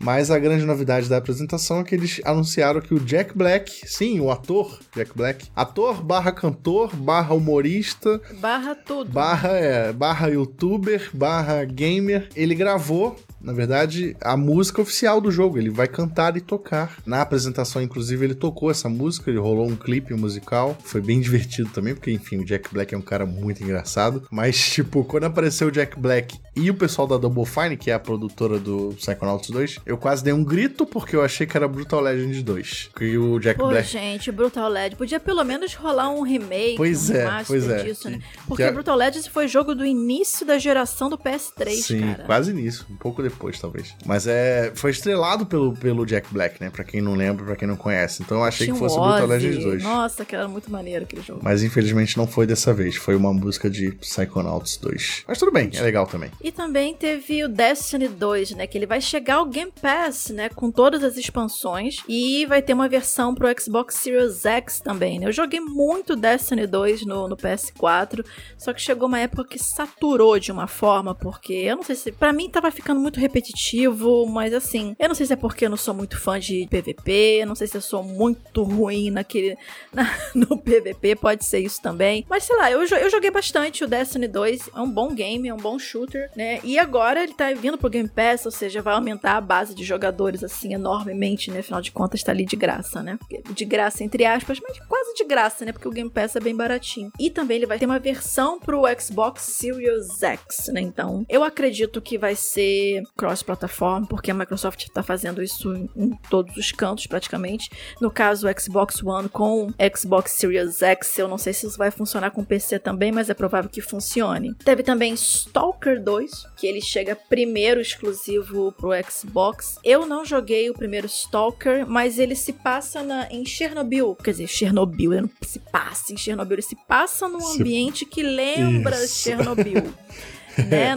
Mas a grande novidade da apresentação é que eles anunciaram que o Jack Black, sim, o ator Jack Black, ator barra cantor, barra humorista, barra tudo, barra, é, barra youtuber, barra gamer, ele gravou na verdade, a música oficial do jogo. Ele vai cantar e tocar. Na apresentação, inclusive, ele tocou essa música, ele rolou um clipe musical. Foi bem divertido também, porque, enfim, o Jack Black é um cara muito engraçado. Mas, tipo, quando apareceu o Jack Black e o pessoal da Double Fine, que é a produtora do Psychonauts 2, eu quase dei um grito porque eu achei que era Brutal Legend 2. Que o Jack Pô, Black. gente, Brutal Legend. Podia pelo menos rolar um remake, pois um é, pois é. disso, né? Porque que... Brutal Legend foi jogo do início da geração do PS3, Sim, cara. quase nisso. Um pouco depois depois, talvez. Mas é. Foi estrelado pelo, pelo Jack Black, né? Pra quem não lembra, pra quem não conhece. Então eu achei Tinha que fosse o Brutal Legend 2. Nossa, que era muito maneiro aquele jogo. Mas infelizmente não foi dessa vez. Foi uma música de Psychonauts 2. Mas tudo bem, é legal também. E também teve o Destiny 2, né? Que ele vai chegar ao Game Pass, né? Com todas as expansões. E vai ter uma versão pro Xbox Series X também, né? Eu joguei muito Destiny 2 no, no PS4. Só que chegou uma época que saturou de uma forma, porque eu não sei se. Pra mim tava ficando muito repetitivo, mas assim, eu não sei se é porque eu não sou muito fã de PVP, não sei se eu sou muito ruim naquele na, no PVP, pode ser isso também. Mas sei lá, eu, eu joguei bastante o Destiny 2, é um bom game, é um bom shooter, né? E agora ele tá vindo pro Game Pass, ou seja, vai aumentar a base de jogadores assim enormemente, né? Afinal de contas, tá ali de graça, né? De graça, entre aspas, mas quase de graça, né? Porque o Game Pass é bem baratinho. E também ele vai ter uma versão pro Xbox Series X, né? Então, eu acredito que vai ser cross-plataforma, porque a Microsoft está fazendo isso em, todos os cantos praticamente. No caso, o Xbox One com Xbox Series X, eu não sei se isso vai funcionar com PC também, mas é provável que funcione. Teve também Stalker 2, que ele chega primeiro exclusivo pro Xbox. Eu não joguei o primeiro Stalker, mas ele se passa na, em Chernobyl. Quer dizer, Chernobyl, ele não se passa em Chernobyl, ele se passa num ambiente que lembra isso. Chernobyl. né?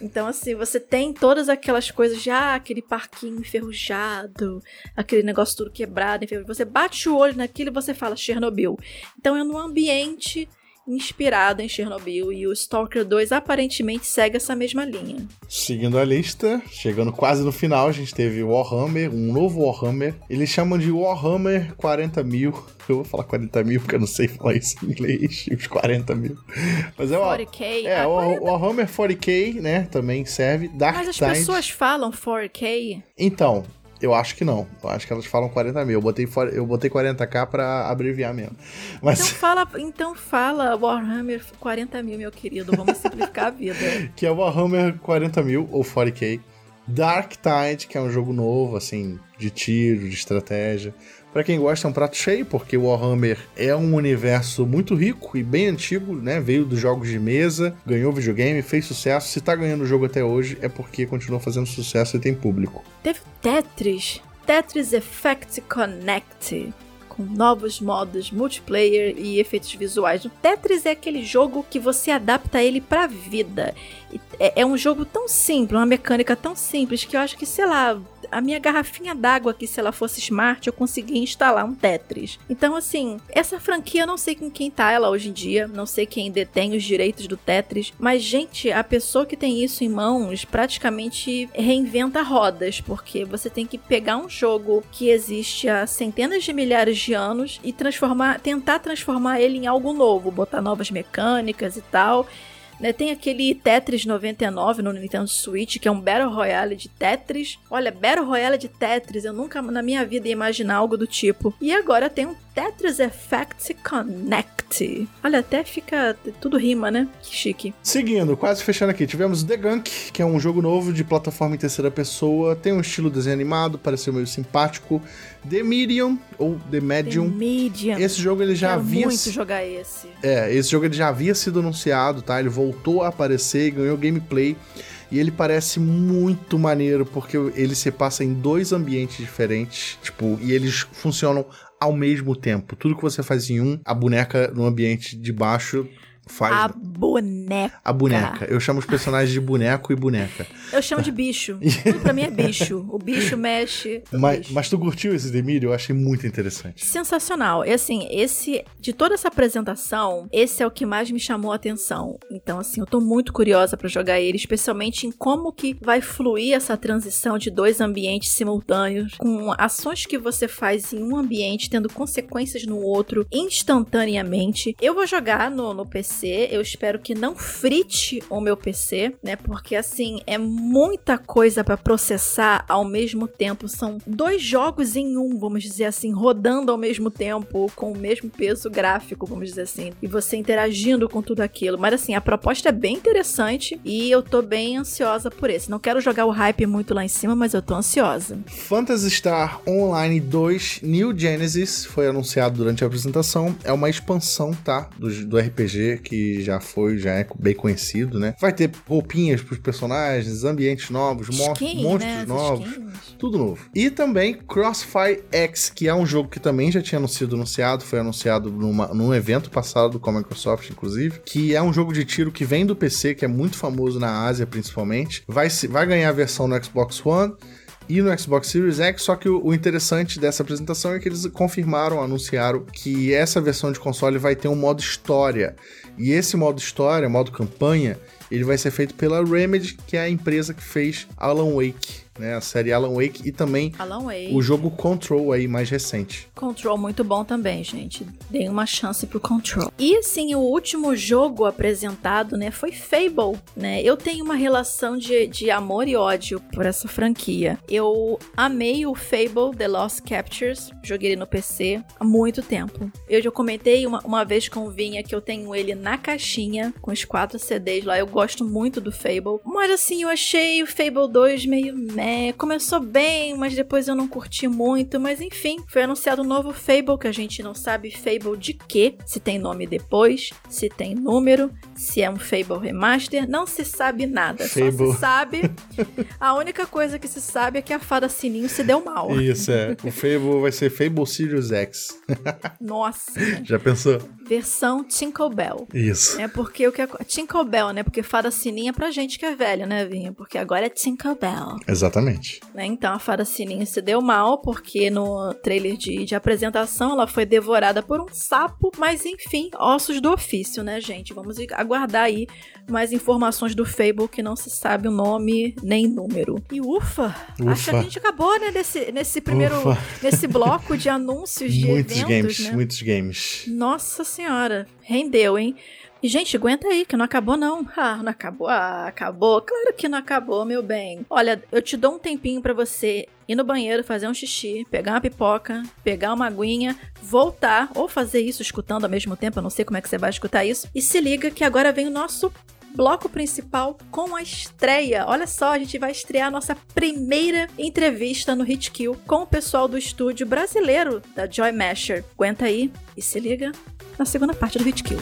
Então, assim, você tem todas aquelas coisas já, ah, aquele parquinho enferrujado, aquele negócio tudo quebrado, enferrujado. Você bate o olho naquilo e você fala Chernobyl. Então, é num ambiente inspirado em Chernobyl e o Stalker 2 aparentemente segue essa mesma linha. Seguindo a lista, chegando quase no final, a gente teve Warhammer, um novo Warhammer. Eles chamam de Warhammer 40 mil. Eu vou falar 40 mil porque eu não sei falar isso em inglês, os 40 mil. Mas é o 40K. É, ah, o 40. Warhammer 40k, né? Também serve. Dark Mas as Tide. pessoas falam 4K. Então, eu acho que não. Eu acho que elas falam 40 mil. Eu botei, for- eu botei 40k pra abreviar mesmo. Mas Então fala, então fala Warhammer 40 mil, meu querido. Vamos simplificar a vida. que é Warhammer 40 mil, ou 40k. Dark Tide, que é um jogo novo, assim, de tiro, de estratégia. Pra quem gosta, é um prato cheio, porque o Warhammer é um universo muito rico e bem antigo, né? Veio dos jogos de mesa, ganhou videogame, fez sucesso. Se tá ganhando o jogo até hoje, é porque continua fazendo sucesso e tem público. Teve Tetris. Tetris Effect Connect. Com novos modos multiplayer e efeitos visuais. O Tetris é aquele jogo que você adapta ele pra vida. É, é um jogo tão simples, uma mecânica tão simples que eu acho que, sei lá, a minha garrafinha d'água aqui, se ela fosse smart, eu conseguia instalar um Tetris. Então, assim, essa franquia eu não sei com quem tá ela hoje em dia, não sei quem detém os direitos do Tetris, mas, gente, a pessoa que tem isso em mãos praticamente reinventa rodas, porque você tem que pegar um jogo que existe há centenas de milhares de anos e transformar, tentar transformar ele em algo novo, botar novas mecânicas e tal. Né, tem aquele Tetris 99 no Nintendo Switch, que é um Battle Royale de Tetris. Olha, Battle Royale de Tetris, eu nunca na minha vida ia imaginar algo do tipo. E agora tem um Tetris Effect Connect. Olha, até fica. Tudo rima, né? Que chique. Seguindo, quase fechando aqui, tivemos The Gunk, que é um jogo novo de plataforma em terceira pessoa, tem um estilo desenho animado, pareceu meio simpático. The Medium, ou The The Medium. Medium. Esse jogo ele já Quero havia. muito jogar esse. É, esse jogo ele já havia sido anunciado, tá? Ele voltou a aparecer e ganhou gameplay. E ele parece muito maneiro, porque ele se passa em dois ambientes diferentes, tipo, e eles funcionam ao mesmo tempo. Tudo que você faz em um, a boneca no ambiente de baixo faz A boneca. a boneca. Eu chamo os personagens de boneco e boneca. Eu chamo de bicho. Tudo pra mim é bicho. O bicho mexe. Mas, bicho. mas tu curtiu esse Demir? Eu achei muito interessante. Sensacional. E assim, esse. De toda essa apresentação, esse é o que mais me chamou a atenção. Então, assim, eu tô muito curiosa pra jogar ele, especialmente em como que vai fluir essa transição de dois ambientes simultâneos, com ações que você faz em um ambiente, tendo consequências no outro instantaneamente. Eu vou jogar no, no PC, eu espero que não frite o meu PC, né? Porque assim, é muita coisa pra processar ao mesmo tempo. São dois jogos em um, vamos dizer assim, rodando ao mesmo tempo, com o mesmo peso gráfico, vamos dizer assim, e você interagindo com tudo aquilo. Mas assim, a proposta é bem interessante e eu tô bem ansiosa por esse. Não quero jogar o hype muito lá em cima, mas eu tô ansiosa. Phantasy Star Online 2 New Genesis foi anunciado durante a apresentação. É uma expansão, tá? Do, do RPG que já foi, já é bem conhecido, né? Vai ter roupinhas pros personagens, ambientes novos, Skin, monstros né? Novos. skins. Tudo novo. E também Crossfire X, que é um jogo que também já tinha sido anunciado, foi anunciado numa, num evento passado com a Microsoft, inclusive, que é um jogo de tiro que vem do PC, que é muito famoso na Ásia, principalmente. Vai, vai ganhar a versão no Xbox One e no Xbox Series X, só que o, o interessante dessa apresentação é que eles confirmaram, anunciaram que essa versão de console vai ter um modo história. E esse modo história, modo campanha, ele vai ser feito pela Remedy, que é a empresa que fez Alan Wake, né? A série Alan Wake e também Wake. o jogo Control aí mais recente. Control muito bom também, gente. Dei uma chance pro Control. E assim, o último jogo apresentado, né, foi Fable, né? Eu tenho uma relação de, de amor e ódio por essa franquia. Eu amei o Fable The Lost Captures, joguei ele no PC há muito tempo. Eu já comentei uma, uma vez com o Vinha que eu tenho ele na caixinha, com os quatro CDs lá. Eu gosto muito do Fable. Mas assim, eu achei o Fable 2 meio meh. Começou bem, mas depois eu não curti muito. Mas enfim, foi anunciado um novo Fable que a gente não sabe Fable de quê. Se tem nome depois, se tem número, se é um Fable Remaster. Não se sabe nada. Só Fable. se sabe. A única coisa que se sabe é que a fada Sininho se deu mal. Isso, é. O Fable vai ser Fable Series X. Nossa. Já pensou? Versão Tinkerbell. Isso. É porque o que é Tinkerbell, né? Porque fada sininha pra gente que é velho, né, Vinho? Porque agora é Tinkerbell. Exatamente. Né? Então a fada sininha se deu mal, porque no trailer de, de apresentação ela foi devorada por um sapo, mas enfim, ossos do ofício, né, gente? Vamos aguardar aí mais informações do Fable que não se sabe o nome nem número. E ufa, Ufa. acho que a gente acabou, né, nesse, nesse primeiro, Ufa. nesse bloco de anúncios de muitos eventos, games, né? muitos games. Nossa senhora, rendeu, hein? E, gente, aguenta aí, que não acabou, não. Ah, não acabou. Ah, acabou. Claro que não acabou, meu bem. Olha, eu te dou um tempinho pra você ir no banheiro, fazer um xixi, pegar uma pipoca, pegar uma aguinha, voltar, ou fazer isso escutando ao mesmo tempo, eu não sei como é que você vai escutar isso. E se liga que agora vem o nosso bloco principal com a estreia. Olha só, a gente vai estrear a nossa primeira entrevista no Hitkill com o pessoal do estúdio brasileiro da Joy Masher. Aguenta aí e se liga na segunda parte do Hitkill.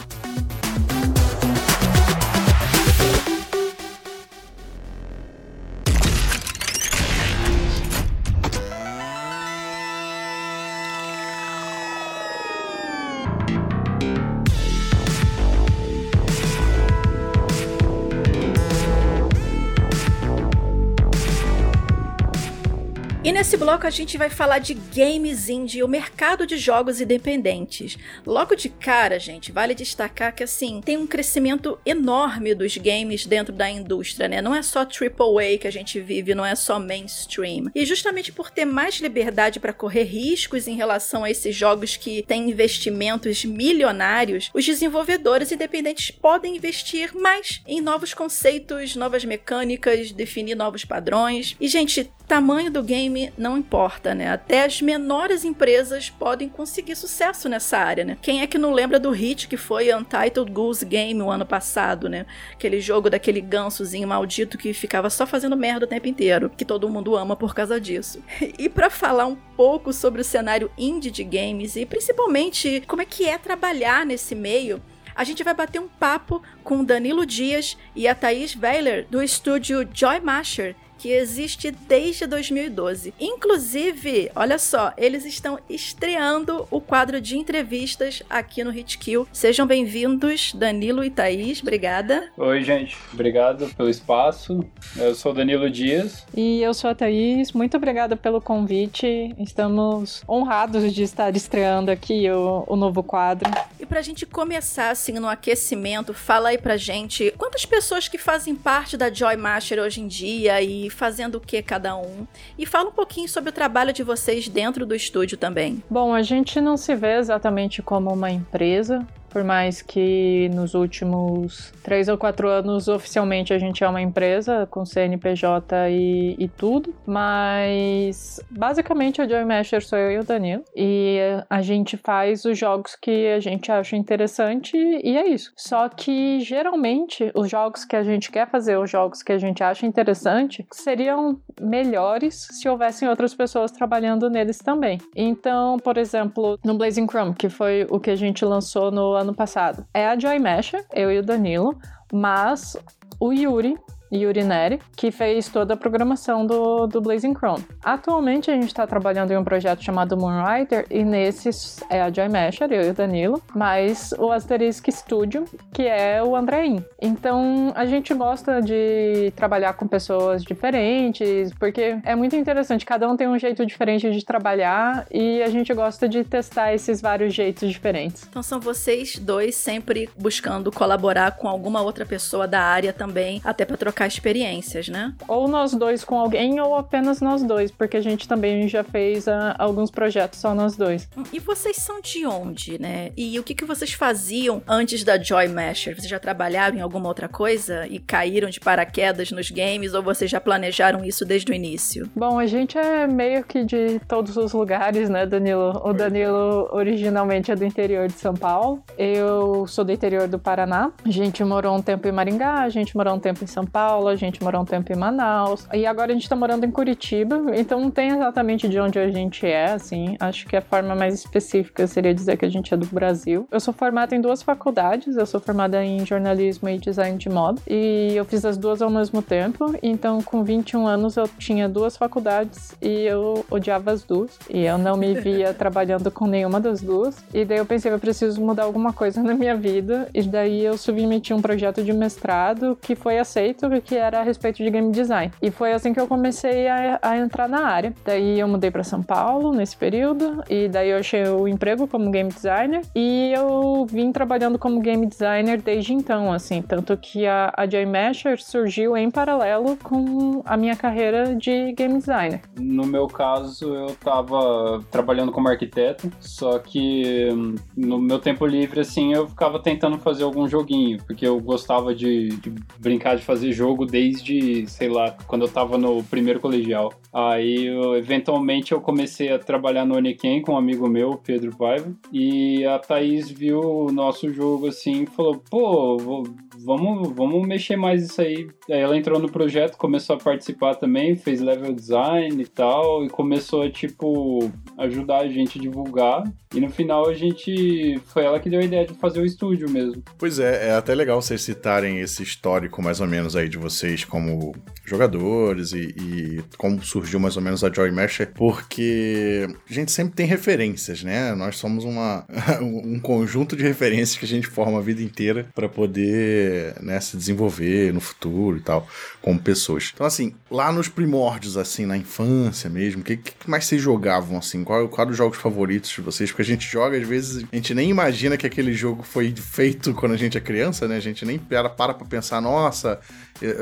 E nesse bloco a gente vai falar de games indie, o mercado de jogos independentes. Logo de cara, gente, vale destacar que assim, tem um crescimento enorme dos games dentro da indústria, né? Não é só AAA que a gente vive, não é só mainstream. E justamente por ter mais liberdade para correr riscos em relação a esses jogos que têm investimentos milionários, os desenvolvedores independentes podem investir mais em novos conceitos, novas mecânicas, definir novos padrões. E gente, tamanho do game não importa, né? Até as menores empresas podem conseguir sucesso nessa área, né? Quem é que não lembra do hit que foi Untitled Goose Game o ano passado, né? Aquele jogo daquele gansozinho maldito que ficava só fazendo merda o tempo inteiro, que todo mundo ama por causa disso. E para falar um pouco sobre o cenário indie de games e principalmente como é que é trabalhar nesse meio, a gente vai bater um papo com Danilo Dias e a Thaís Weiler do estúdio Joy Masher, que existe desde 2012. Inclusive, olha só, eles estão estreando o quadro de entrevistas aqui no Hitkill. Sejam bem-vindos, Danilo e Thaís, obrigada. Oi, gente, obrigado pelo espaço. Eu sou o Danilo Dias. E eu sou a Thaís, muito obrigada pelo convite. Estamos honrados de estar estreando aqui o, o novo quadro. E pra gente começar, assim, no aquecimento, fala aí pra gente quantas pessoas que fazem parte da Joy Master hoje em dia e fazendo o que cada um. E fala um pouquinho sobre o trabalho de vocês dentro do estúdio também. Bom, a gente não se vê exatamente como uma empresa, por mais que nos últimos três ou quatro anos oficialmente a gente é uma empresa com CNPJ e, e tudo, mas basicamente a Joy Masher sou eu e o Danilo e a gente faz os jogos que a gente acha interessante e é isso. Só que geralmente os jogos que a gente quer fazer, os jogos que a gente acha interessante, seriam melhores se houvessem outras pessoas trabalhando neles também. Então, por exemplo, no Blazing Chrome, que foi o que a gente lançou no ano passado. É a Joy Masher, eu e o Danilo, mas o Yuri, Yuri Neri, que fez toda a programação do, do Blazing Chrome. Atualmente a gente está trabalhando em um projeto chamado Moonrider e nesses é a Joy Masher, eu e o Danilo, mas o Asterisk Studio, que é o Andrein. Então a gente gosta de trabalhar com pessoas diferentes, porque é muito interessante, cada um tem um jeito diferente de trabalhar e a gente gosta de testar esses vários jeitos diferentes. Então são vocês dois sempre buscando colaborar com alguma outra pessoa da área também, até para trocar experiências, né? Ou nós dois com alguém, ou apenas nós dois, porque a gente também já fez uh, alguns projetos só nós dois. E vocês são de onde, né? E o que, que vocês faziam antes da Joy Masher? Vocês já trabalharam em alguma outra coisa e caíram de paraquedas nos games, ou vocês já planejaram isso desde o início? Bom, a gente é meio que de todos os lugares, né, Danilo? O Danilo originalmente é do interior de São Paulo, eu sou do interior do Paraná. A gente morou um tempo em Maringá, a gente morou um tempo em São Paulo. Paulo, a gente morou um tempo em Manaus, e agora a gente tá morando em Curitiba, então não tem exatamente de onde a gente é, assim. Acho que a forma mais específica seria dizer que a gente é do Brasil. Eu sou formada em duas faculdades, eu sou formada em jornalismo e design de moda, e eu fiz as duas ao mesmo tempo, então com 21 anos eu tinha duas faculdades e eu odiava as duas, e eu não me via trabalhando com nenhuma das duas, e daí eu pensei, eu preciso mudar alguma coisa na minha vida, e daí eu submeti um projeto de mestrado que foi aceito, que era a respeito de game design. E foi assim que eu comecei a, a entrar na área. Daí eu mudei para São Paulo nesse período, e daí eu achei o emprego como game designer, e eu vim trabalhando como game designer desde então, assim, tanto que a, a Joy Masher surgiu em paralelo com a minha carreira de game designer. No meu caso, eu estava trabalhando como arquiteto, só que hum, no meu tempo livre, assim, eu ficava tentando fazer algum joguinho, porque eu gostava de, de brincar de fazer jogo desde, sei lá, quando eu estava no primeiro colegial. Aí, eu, eventualmente, eu comecei a trabalhar no Oniken com um amigo meu, Pedro Paiva, e a Thaís viu o nosso jogo assim e falou: pô, vamos, vamos mexer mais isso aí. Aí ela entrou no projeto, começou a participar também, fez level design e tal, e começou a, tipo, ajudar a gente a divulgar. E no final a gente. Foi ela que deu a ideia de fazer o estúdio mesmo. Pois é, é até legal vocês citarem esse histórico mais ou menos aí de vocês como jogadores e, e como surgiu mais ou menos a Joy Masher, porque a gente sempre tem referências, né? Nós somos uma, um conjunto de referências que a gente forma a vida inteira para poder né, se desenvolver no futuro e tal, como pessoas. Então, assim, lá nos primórdios, assim, na infância mesmo, o que, que mais vocês jogavam, assim? Qual, qual os jogos favoritos de vocês? Porque a gente joga, às vezes, a gente nem imagina que aquele jogo foi feito quando a gente é criança, né? A gente nem para para pensar, nossa,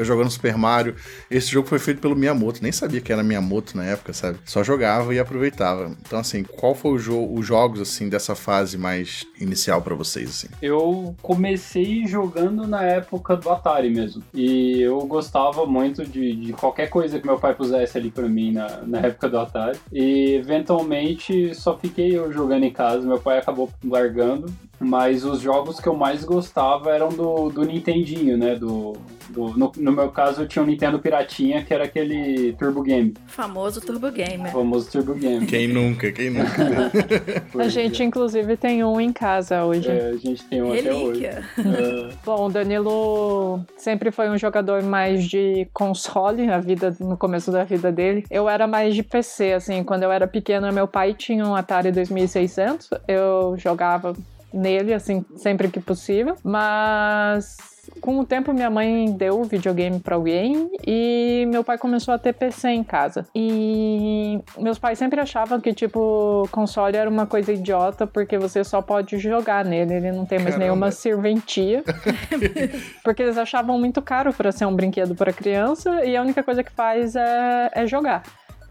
jogando Super Mario. Esse jogo foi feito pelo Miyamoto, nem sabia que era Miyamoto na época, sabe? Só jogava e aproveitava. Então, assim, qual foi o jogo, os jogos, assim, dessa fase mais inicial para vocês, assim? Eu comecei jogando na época do Atari mesmo. E eu gostava muito de, de qualquer coisa que meu pai pusesse ali para mim na, na época do Atari. E, eventualmente, só fiquei eu jogando em casa. Meu pai acabou largando. Mas os jogos que eu mais gostava eram do, do Nintendinho, né? Do, do, no, no, meu caso, eu tinha um Nintendo Piratinha, que era aquele Turbo Game. Famoso Turbo Game. Famoso Turbo Game. Quem nunca, quem nunca. a gente, inclusive, tem um em casa hoje. É, a gente tem um Relíquia. até hoje. É. Bom, o Danilo sempre foi um jogador mais de console, a vida, no começo da vida dele. Eu era mais de PC, assim, quando eu era pequena, meu pai tinha um Atari 2600, eu jogava nele, assim, sempre que possível. Mas com o tempo minha mãe deu o videogame para alguém e meu pai começou a ter PC em casa. E meus pais sempre achavam que tipo console era uma coisa idiota porque você só pode jogar nele, ele não tem mais Caramba. nenhuma serventia. porque eles achavam muito caro para ser um brinquedo para criança e a única coisa que faz é, é jogar.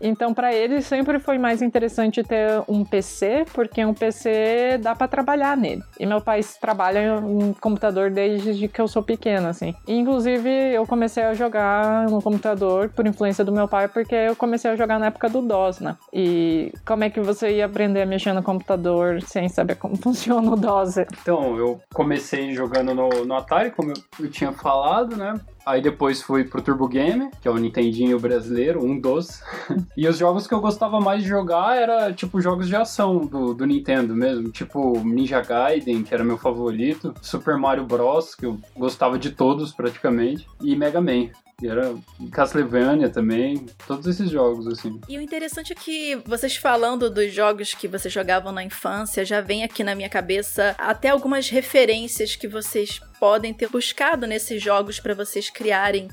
Então, para ele, sempre foi mais interessante ter um PC, porque um PC dá para trabalhar nele. E meu pai trabalha em computador desde que eu sou pequena, assim. Inclusive, eu comecei a jogar no computador por influência do meu pai, porque eu comecei a jogar na época do DOS, né? E como é que você ia aprender a mexer no computador sem saber como funciona o DOS? Então, eu comecei jogando no, no Atari, como eu, eu tinha falado, né? Aí depois fui pro Turbo Game, que é o Nintendinho brasileiro, um dos. e os jogos que eu gostava mais de jogar era tipo jogos de ação do, do Nintendo mesmo, tipo Ninja Gaiden, que era meu favorito, Super Mario Bros, que eu gostava de todos praticamente, e Mega Man. E era Castlevania também, todos esses jogos, assim. E o interessante é que vocês falando dos jogos que vocês jogavam na infância, já vem aqui na minha cabeça até algumas referências que vocês podem ter buscado nesses jogos para vocês criarem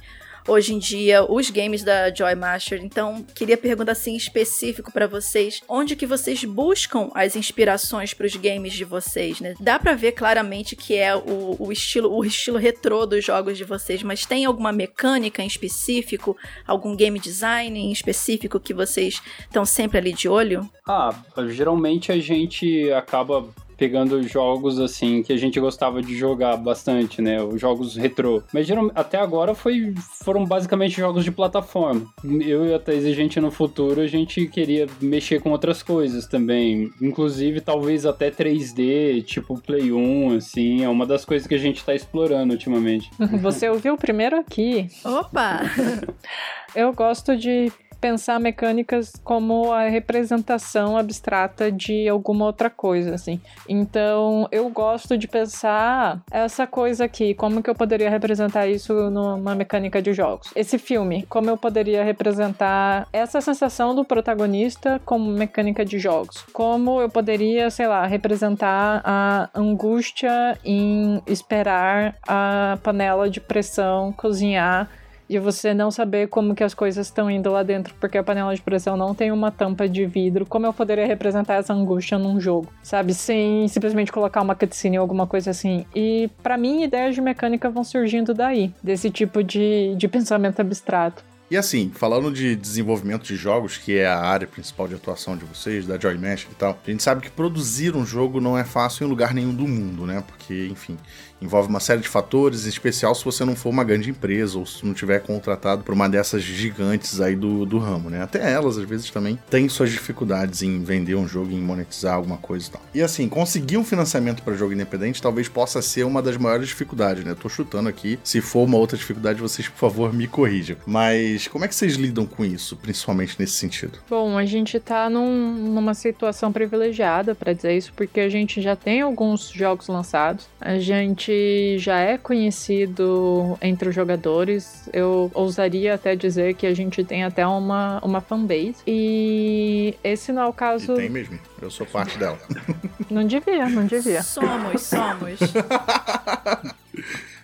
hoje em dia os games da Joy Master. Então, queria perguntar assim específico para vocês, onde que vocês buscam as inspirações para os games de vocês, né? Dá para ver claramente que é o, o, estilo o estilo retrô dos jogos de vocês, mas tem alguma mecânica em específico, algum game design em específico que vocês estão sempre ali de olho? Ah, geralmente a gente acaba pegando jogos assim que a gente gostava de jogar bastante, né? Os jogos retrô. Mas geralmente, até agora foi, foram basicamente jogos de plataforma. Eu e a Thaís, a gente no futuro, a gente queria mexer com outras coisas também. Inclusive, talvez até 3D, tipo Play 1, assim. É uma das coisas que a gente tá explorando ultimamente. Você ouviu primeiro aqui. Opa! Eu gosto de pensar mecânicas como a representação abstrata de alguma outra coisa, assim. Então, eu gosto de pensar essa coisa aqui, como que eu poderia representar isso numa mecânica de jogos. Esse filme, como eu poderia representar essa sensação do protagonista como mecânica de jogos. Como eu poderia, sei lá, representar a angústia em esperar a panela de pressão cozinhar e você não saber como que as coisas estão indo lá dentro, porque a panela de pressão não tem uma tampa de vidro. Como eu poderia representar essa angústia num jogo, sabe? Sem simplesmente colocar uma cutscene ou alguma coisa assim. E para mim, ideias de mecânica vão surgindo daí, desse tipo de, de pensamento abstrato. E assim, falando de desenvolvimento de jogos, que é a área principal de atuação de vocês, da Joy Mesh e tal, a gente sabe que produzir um jogo não é fácil em lugar nenhum do mundo, né? Porque, enfim, envolve uma série de fatores, em especial se você não for uma grande empresa ou se não tiver contratado por uma dessas gigantes aí do, do ramo, né? Até elas, às vezes, também têm suas dificuldades em vender um jogo, em monetizar alguma coisa e tal. E assim, conseguir um financiamento para jogo independente talvez possa ser uma das maiores dificuldades, né? Eu tô chutando aqui. Se for uma outra dificuldade, vocês, por favor, me corrijam. Mas como é que vocês lidam com isso, principalmente nesse sentido? Bom, a gente tá num, numa situação privilegiada para dizer isso, porque a gente já tem alguns jogos lançados. A gente gente já é conhecido entre os jogadores. Eu ousaria até dizer que a gente tem até uma, uma fanbase. E esse não é o caso. E tem mesmo. Eu sou parte dela. Não devia, não devia. Somos, somos.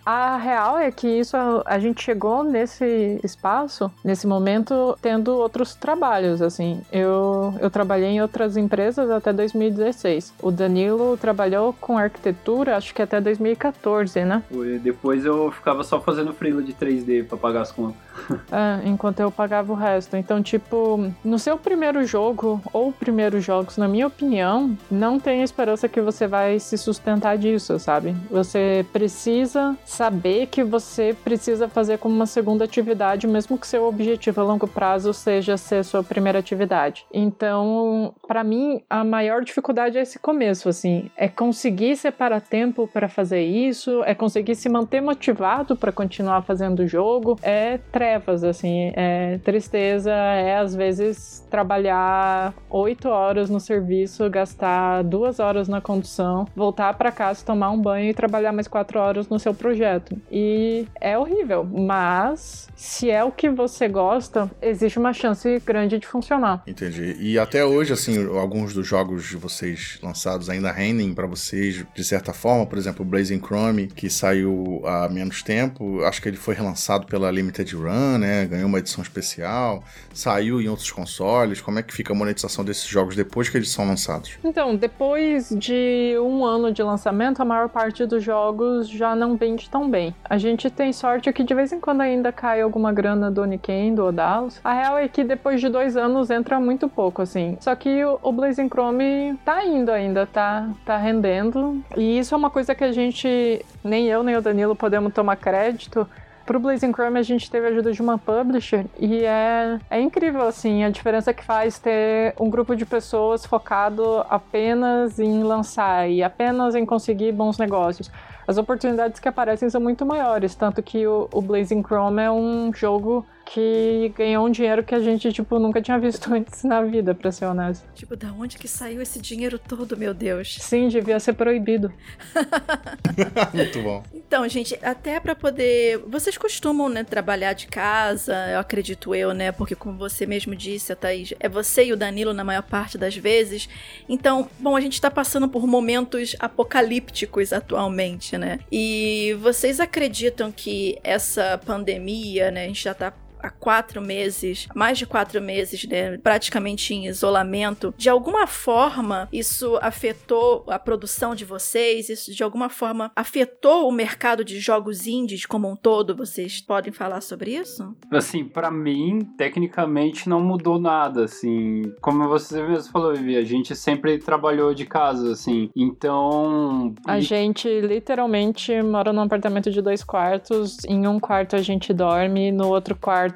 A real é que isso a gente chegou nesse espaço, nesse momento, tendo outros trabalhos, assim. Eu, eu trabalhei em outras empresas até 2016. O Danilo trabalhou com arquitetura, acho que até 2014, né? E depois eu ficava só fazendo freela de 3D para pagar as contas. É, enquanto eu pagava o resto. Então, tipo, no seu primeiro jogo ou primeiros jogos, na minha opinião, não tem esperança que você vai se sustentar disso, sabe? Você precisa saber que você precisa fazer como uma segunda atividade, mesmo que seu objetivo a longo prazo seja ser sua primeira atividade. Então, para mim, a maior dificuldade é esse começo, assim, é conseguir separar tempo para fazer isso, é conseguir se manter motivado para continuar fazendo o jogo, é trevas, assim, é tristeza, é às vezes trabalhar oito horas no serviço, gastar duas horas na condução, voltar para casa, tomar um banho e trabalhar mais quatro horas no seu projeto. E é horrível, mas se é o que você gosta, existe uma chance grande de funcionar. Entendi. E até hoje, assim, alguns dos jogos de vocês lançados ainda rendem para vocês de certa forma, por exemplo, Blazing Chrome, que saiu há menos tempo, acho que ele foi relançado pela Limited Run, né? Ganhou uma edição especial, saiu em outros consoles. Como é que fica a monetização desses jogos depois que eles são lançados? Então, depois de um ano de lançamento, a maior parte dos jogos já não vende tão bem. A gente tem sorte que de vez em quando ainda cai alguma grana do Oniken, do Odalos. A real é que depois de dois anos entra muito pouco, assim. Só que o, Blazing Chrome tá indo ainda, tá, tá rendendo. E isso é uma coisa que a gente, nem eu nem o Danilo podemos tomar crédito. Pro Blazing Chrome a gente teve a ajuda de uma publisher e é, é incrível, assim, a diferença que faz ter um grupo de pessoas focado apenas em lançar e apenas em conseguir bons negócios as oportunidades que aparecem são muito maiores. Tanto que o, o Blazing Chrome é um jogo que ganhou um dinheiro que a gente, tipo, nunca tinha visto antes na vida, pra ser honesto. Tipo, da onde que saiu esse dinheiro todo, meu Deus? Sim, devia ser proibido. Muito bom. Então, gente, até para poder. Vocês costumam, né, trabalhar de casa, eu acredito eu, né? Porque, como você mesmo disse, a Thaís, é você e o Danilo na maior parte das vezes. Então, bom, a gente tá passando por momentos apocalípticos atualmente, né? E vocês acreditam que essa pandemia, né, a gente já tá há quatro meses, mais de quatro meses, né, praticamente em isolamento, de alguma forma isso afetou a produção de vocês? Isso de alguma forma afetou o mercado de jogos indies como um todo? Vocês podem falar sobre isso? Assim, para mim, tecnicamente não mudou nada, assim. Como você mesmo falou, Vivi, a gente sempre trabalhou de casa, assim. Então. A gente literalmente mora num apartamento de dois quartos. Em um quarto a gente dorme, no outro quarto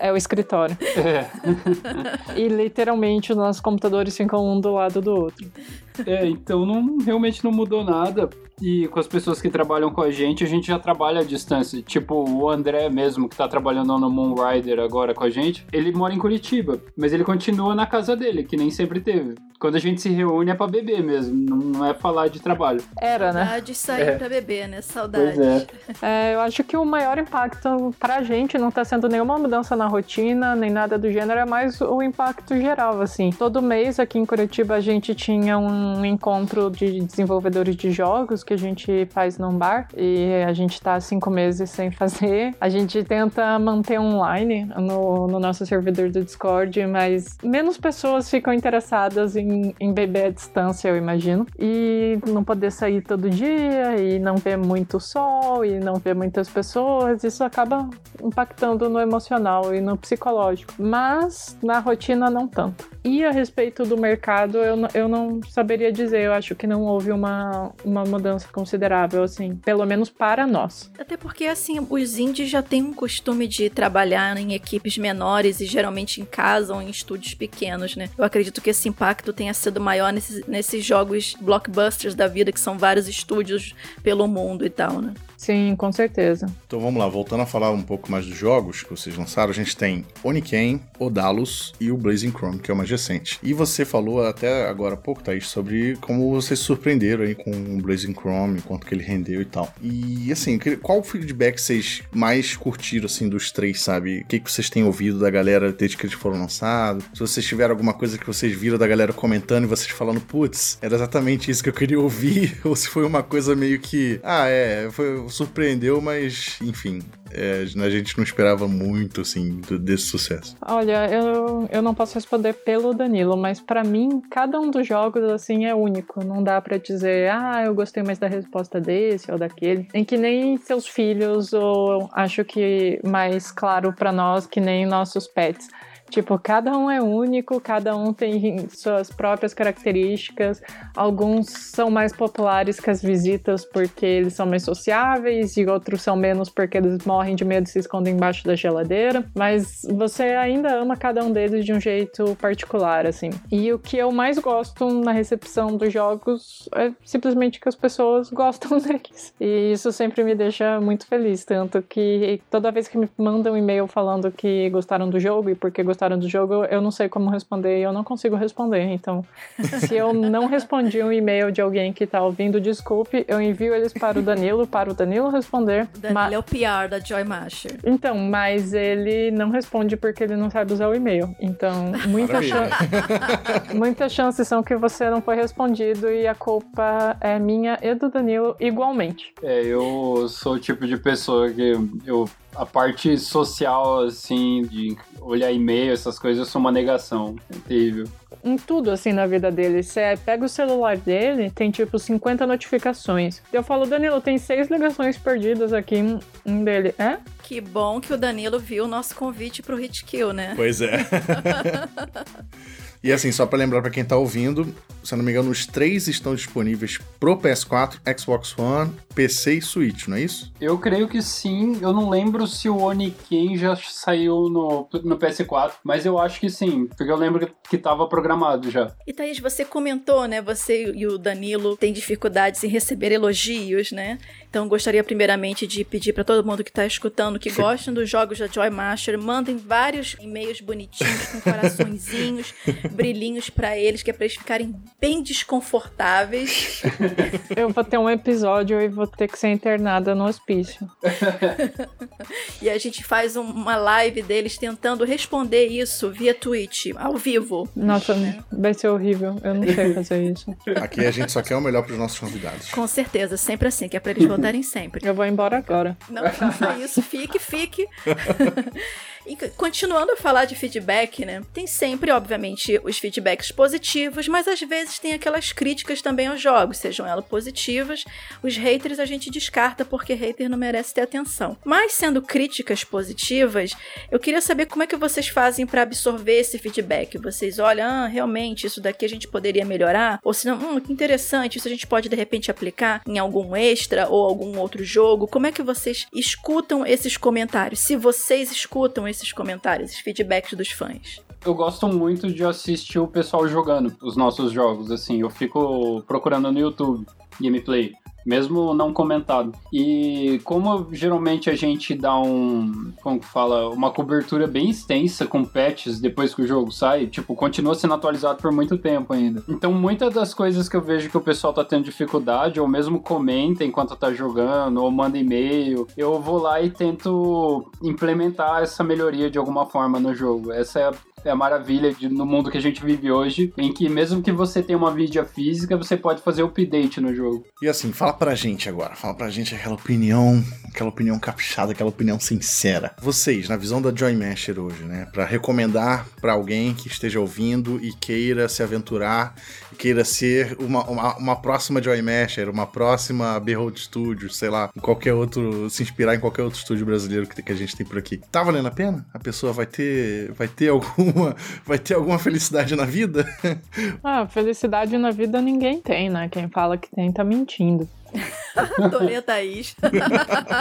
é o escritório. É. e literalmente os nossos computadores ficam um do lado do outro. É, então não, realmente não mudou nada. E com as pessoas que trabalham com a gente, a gente já trabalha à distância. Tipo, o André mesmo, que tá trabalhando no Moonrider agora com a gente, ele mora em Curitiba, mas ele continua na casa dele, que nem sempre teve. Quando a gente se reúne é pra beber mesmo, não é falar de trabalho. Era, né? Saudade de sair É. pra beber, né? Saudade. É. É, eu acho que o maior impacto pra gente não tá sendo nenhuma mudança na rotina, nem nada do gênero, é mais o impacto geral, assim. Todo mês aqui em Curitiba a gente tinha um encontro de desenvolvedores de jogos que a gente faz num bar e a gente tá há cinco meses sem fazer. A gente tenta manter online no, no nosso servidor do Discord, mas menos pessoas ficam interessadas em, em beber à distância, eu imagino. E não poder sair todo dia e não ver muito sol e não ver muitas pessoas, isso acaba impactando no emocional e no psicológico. Mas na rotina não tanto. E a respeito do mercado, eu, eu não saberia dizer. Eu acho que não houve uma, uma mudança considerável, assim, pelo menos para nós. Até porque, assim, os indies já têm um costume de trabalhar em equipes menores e geralmente em casa ou em estúdios pequenos, né? Eu acredito que esse impacto tenha sido maior nesses, nesses jogos blockbusters da vida, que são vários estúdios pelo mundo e tal, né? Sim, com certeza. Então vamos lá, voltando a falar um pouco mais dos jogos que vocês lançaram, a gente tem Oniken, Odalus e o Blazing Chrome, que é o mais recente. E você falou até agora há pouco, Thaís, sobre como vocês se surpreenderam aí com o Blazing Chrome, quanto que ele rendeu e tal. E assim, qual feedback vocês mais curtiram assim dos três, sabe? O que, que vocês têm ouvido da galera desde que eles foram lançados? Se vocês tiveram alguma coisa que vocês viram da galera comentando e vocês falando, putz, era exatamente isso que eu queria ouvir, ou se foi uma coisa meio que, ah, é, foi, surpreendeu, mas enfim, é, a gente não esperava muito, assim, desse sucesso. Olha, eu, eu não posso responder pelo Danilo, mas pra mim, cada um dos jogos, assim, é único. Não dá pra dizer, ah, eu gostei mais da resposta desse ou daquele. Em que nem seus filhos, ou acho que mais claro pra nós, que nem nossos pets. Tipo, cada um é único, cada um tem suas próprias características. Alguns são mais populares que as visitas porque eles são mais sociáveis, e outros são menos porque eles morrem de medo e se escondem embaixo da geladeira. Mas você ainda ama cada um deles de um jeito particular, assim. E o que eu mais gosto na recepção dos jogos é simplesmente que as pessoas gostam deles. E isso sempre me deixa muito feliz. Tanto que toda vez que me mandam um e-mail falando que gostaram do jogo e porque gostaram do jogo, eu não sei como responder e eu não consigo responder. Então, se eu não respondi um e-mail de alguém que tá ouvindo, desculpe, eu envio eles para o Danilo, para o Danilo responder. O Danilo é o PR da Joy Masher. Então, mas ele não responde porque ele não sabe usar o e-mail. Então, muita, chan muitas chances são que você não foi respondido e a culpa é minha e do Danilo igualmente. É, eu sou o tipo de pessoa que eu. A parte social, assim, de olhar e-mail, essas coisas, eu sou uma negação. É terrível. em tudo assim na vida dele. Você pega o celular dele, tem tipo 50 notificações. Eu falo, Danilo, tem seis ligações perdidas aqui. Um- Um dele, é? Que bom que o Danilo viu o nosso convite pro Hit Kill, né? Pois é. E assim, só pra lembrar pra quem tá ouvindo, se eu não me engano, os três estão disponíveis pro PS4, Xbox One, PC e Switch, não é isso? Eu creio que sim. Eu não lembro se o Oniken já saiu no, no PS4, mas eu acho que sim, porque eu lembro que, que tava programado já. E Thaís, você comentou, né? Você e o Danilo têm dificuldades em receber elogios, né? Então gostaria primeiramente de pedir pra todo mundo que tá escutando que gostem dos jogos da Joy Master, mandem vários e-mails bonitinhos com coraçõezinhos, brilhinhos pra eles, que é pra eles ficarem bem desconfortáveis. Eu vou ter um episódio e vou ter que ser internada no hospício. E a gente faz um- uma live deles tentando responder isso via Twitch, ao vivo. Nossa, vai ser horrível. Eu não sei fazer isso. Aqui a gente só quer o melhor pros nossos convidados. Com certeza, sempre assim, que é pra eles voltarem sempre. Eu vou embora agora. Não faça isso, fique, fique. E continuando a falar de feedback, né? Tem sempre, obviamente, os feedbacks positivos, mas às vezes tem aquelas críticas também aos jogos, sejam elas positivas. Os haters a gente descarta porque hater não merece ter atenção. Mas sendo críticas positivas, eu queria saber como é que vocês fazem para absorver esse feedback. Vocês olham, ah, realmente isso daqui a gente poderia melhorar? Ou se não, hum, que interessante, isso a gente pode de repente aplicar em algum extra ou algum outro jogo. Como é que vocês escutam esses comentários? Se vocês escutam esses comentários, esses feedbacks dos fãs? Eu gosto muito de assistir o pessoal jogando os nossos jogos, assim. Eu fico procurando no YouTube gameplay mesmo não comentado. E como geralmente a gente dá um, como que fala, uma cobertura bem extensa com patches depois que o jogo sai, tipo, continua sendo atualizado por muito tempo ainda. Então, muitas das coisas que eu vejo que o pessoal tá tendo dificuldade, ou mesmo comenta enquanto tá jogando, ou manda e-mail, eu vou lá e tento implementar essa melhoria de alguma forma no jogo. Essa é é a maravilha de, no mundo que a gente vive hoje, em que mesmo que você tenha uma mídia física, você pode fazer update no jogo. E assim, fala pra gente agora, fala pra gente aquela opinião, aquela opinião caprichada, aquela opinião sincera. Vocês, na visão da Joy Masher hoje, né, para recomendar para alguém que esteja ouvindo e queira se aventurar, queira ser uma, uma, uma próxima Joy Masher, uma próxima Behold Studios, sei lá, qualquer outro, se inspirar em qualquer outro estúdio brasileiro que, que a gente tem por aqui. Tá valendo a pena? A pessoa vai ter, vai ter algum alguma, vai ter alguma felicidade na vida? Ah, felicidade na vida ninguém tem, né? Quem fala que tem tá mentindo. Adorei a Thaís.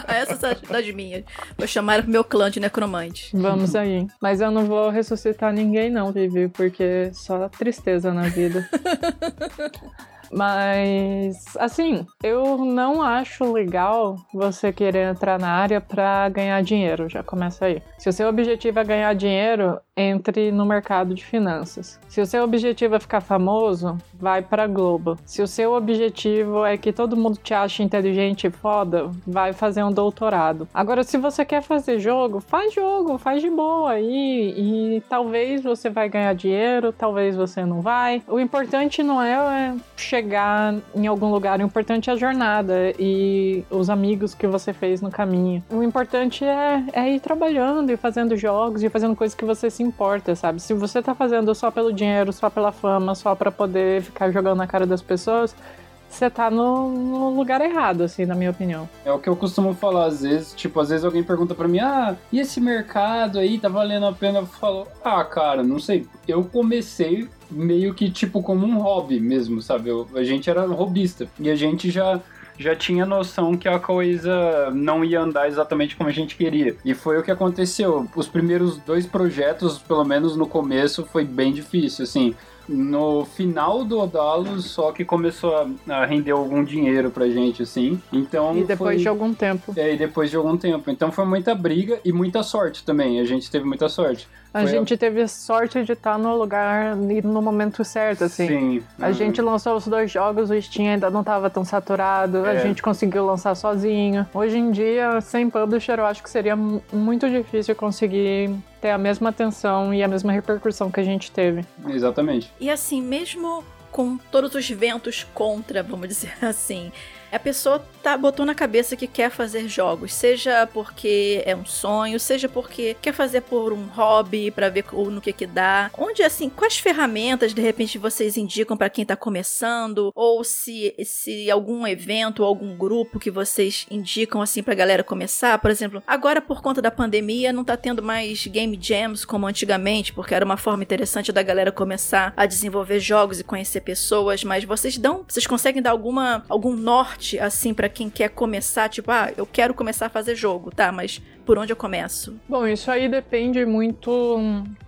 Essa é das minhas. Vou chamar pro meu clã de necromante. Vamos aí. Mas eu não vou ressuscitar ninguém, não, Vivi, porque só tristeza na vida. Mas, assim, eu não acho legal você querer entrar na área para ganhar dinheiro. Já começa aí. Se o seu objetivo é ganhar dinheiro, entre no mercado de finanças. Se o seu objetivo é ficar famoso, vai para Globo. Se o seu objetivo é que todo mundo te ache inteligente e foda, vai fazer um doutorado. Agora, se você quer fazer jogo, faz jogo, faz de boa aí e, e talvez você vai ganhar dinheiro, talvez você não vai. O importante não é chegar em algum lugar, o importante é a jornada e os amigos que você fez no caminho. O importante é, é ir trabalhando e fazendo jogos e fazendo coisas que você se importa, sabe? Se você tá fazendo só pelo dinheiro, só pela fama, só para poder ficar jogando na cara das pessoas, você tá no, no, lugar errado, assim, na minha opinião. É o que eu costumo falar às vezes, tipo, às vezes alguém pergunta para mim, ah, e esse mercado aí, tá valendo a pena? Eu falo, ah, cara, não sei, eu comecei meio que, tipo, como um hobby mesmo, sabe? Eu, a gente era robista, e a gente já já tinha noção que a coisa não ia andar exatamente como a gente queria. E foi o que aconteceu. Os primeiros dois projetos, pelo menos no começo, foi bem difícil, assim no final do Odalos só que começou a, a, render algum dinheiro pra gente, assim. Então. E depois foi... de algum tempo. É, e depois de algum tempo. Então foi muita briga e muita sorte também. A gente teve muita sorte. A Foi gente a... teve sorte de estar no lugar e no momento certo, assim. Sim. A uhum. gente lançou os dois jogos, o Steam ainda não estava tão saturado, é. a gente conseguiu lançar sozinho. Hoje em dia, sem publisher, eu acho que seria muito difícil conseguir ter a mesma atenção e a mesma repercussão que a gente teve. Exatamente. E assim, mesmo com todos os ventos contra, vamos dizer assim, a pessoa tá, botou na cabeça que quer fazer jogos, seja porque é um sonho, seja porque quer fazer por um hobby, para ver no que que dá. Onde, assim, quais ferramentas, de repente, vocês indicam para quem tá começando? Ou se, se algum evento ou algum grupo que vocês indicam, assim, pra galera começar? Por exemplo, agora por conta da pandemia, não tá tendo mais game jams como antigamente, porque era uma forma interessante da galera começar a desenvolver jogos e conhecer pessoas, mas vocês dão, vocês conseguem dar alguma, algum norte norte, assim, para quem quer começar? Tipo, ah, eu quero começar a fazer jogo, tá, mas por onde eu começo? Bom, isso aí depende muito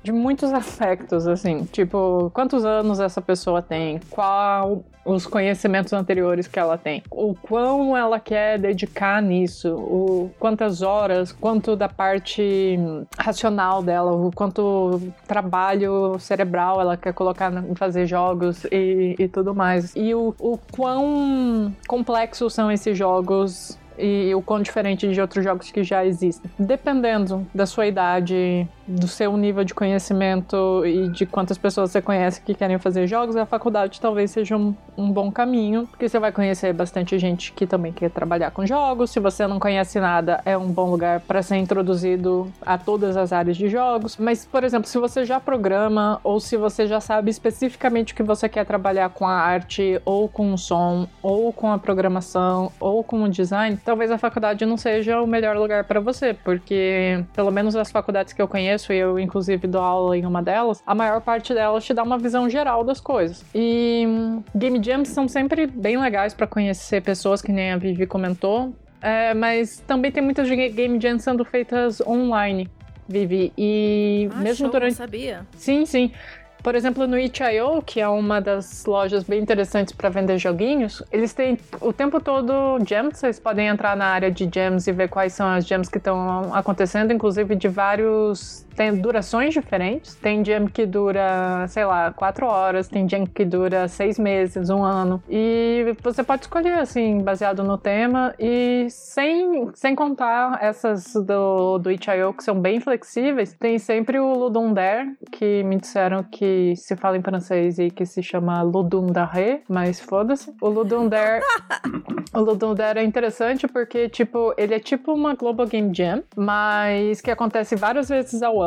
de muitos aspectos, assim, tipo, quantos anos essa pessoa tem, qual os conhecimentos anteriores que ela tem, o quão ela quer dedicar nisso, o quantas horas, quanto da parte racional dela, o quanto trabalho cerebral ela quer colocar em fazer jogos e, e tudo mais. E o, o quão complexos são esses jogos e o quão diferente de outros jogos que já existem. Dependendo da sua idade, do seu nível de conhecimento e de quantas pessoas você conhece que querem fazer jogos, a faculdade talvez seja um, um bom caminho, porque você vai conhecer bastante gente que também quer trabalhar com jogos. Se você não conhece nada, é um bom lugar para ser introduzido a todas as áreas de jogos. Mas, por exemplo, se você já programa ou se você já sabe especificamente o que você quer trabalhar com a arte ou com o som ou com a programação ou com o design, talvez a faculdade não seja o melhor lugar para você, porque pelo menos as faculdades que eu conheço, e eu inclusive dou aula em uma delas, a maior parte delas te dá uma visão geral das coisas. E game jams são sempre bem legais para conhecer pessoas que nem a Vivi comentou, é, mas também tem muitas game jams sendo feitas online. Vivi, e Ah, mesmo show, durante. não sabia. Sim, sim. Por exemplo, no itch.io, que é uma das lojas bem interessantes para vender joguinhos, eles têm o tempo todo gems. Vocês podem entrar na área de gems e ver quais são as gems que estão acontecendo, inclusive de vários. Tem durações diferentes. Tem gem que dura, sei lá, quatro horas, tem gem que dura seis meses, um ano. E você pode escolher, assim, baseado no tema. E sem, sem contar essas do, do itch.io, que são bem flexíveis, tem sempre o Ludum Dare, que me disseram que se fala em francês e que se chama Ludum Dare, mas foda-se. O Ludum Dare, o Ludum Dare é interessante porque, tipo, ele é tipo uma Global Game Jam, mas que acontece várias vezes ao ano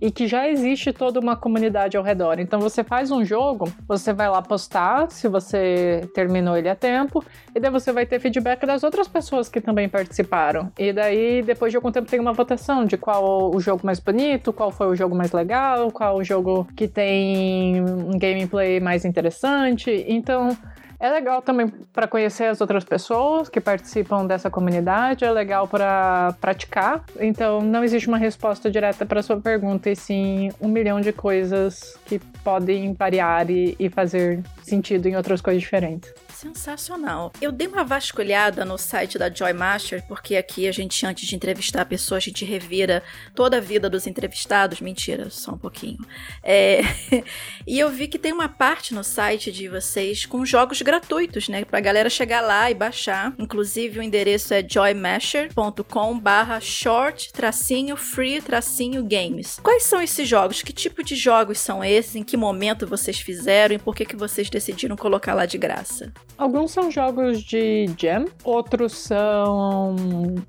e que já existe toda uma comunidade ao redor. Então você faz um jogo, você vai lá postar se você terminou ele a tempo, e daí você vai ter feedback das outras pessoas que também participaram. E daí, depois de algum tempo, tem uma votação de qual o jogo mais bonito, qual foi o jogo mais legal, qual o jogo que tem um gameplay mais interessante. Então. É legal também para conhecer as outras pessoas que participam dessa comunidade, é legal para praticar. Então, não existe uma resposta direta para sua pergunta, e sim um milhão de coisas que podem variar e, e fazer sentido em outras coisas diferentes. Sensacional. Eu dei uma vasculhada no site da Joy Master, porque aqui a gente, antes de entrevistar a pessoa, a gente revira toda a vida dos entrevistados. Mentira, só um pouquinho. É... e eu vi que tem uma parte no site de vocês com jogos gratuitos, né? Pra galera chegar lá e baixar. Inclusive, o endereço é joymasher.com barra short tracinho free tracinho games. Quais são esses jogos? Que tipo de jogos são esses? Em que momento vocês fizeram? E por que, que vocês decidiram colocar lá de graça? Alguns são jogos de jam, outros são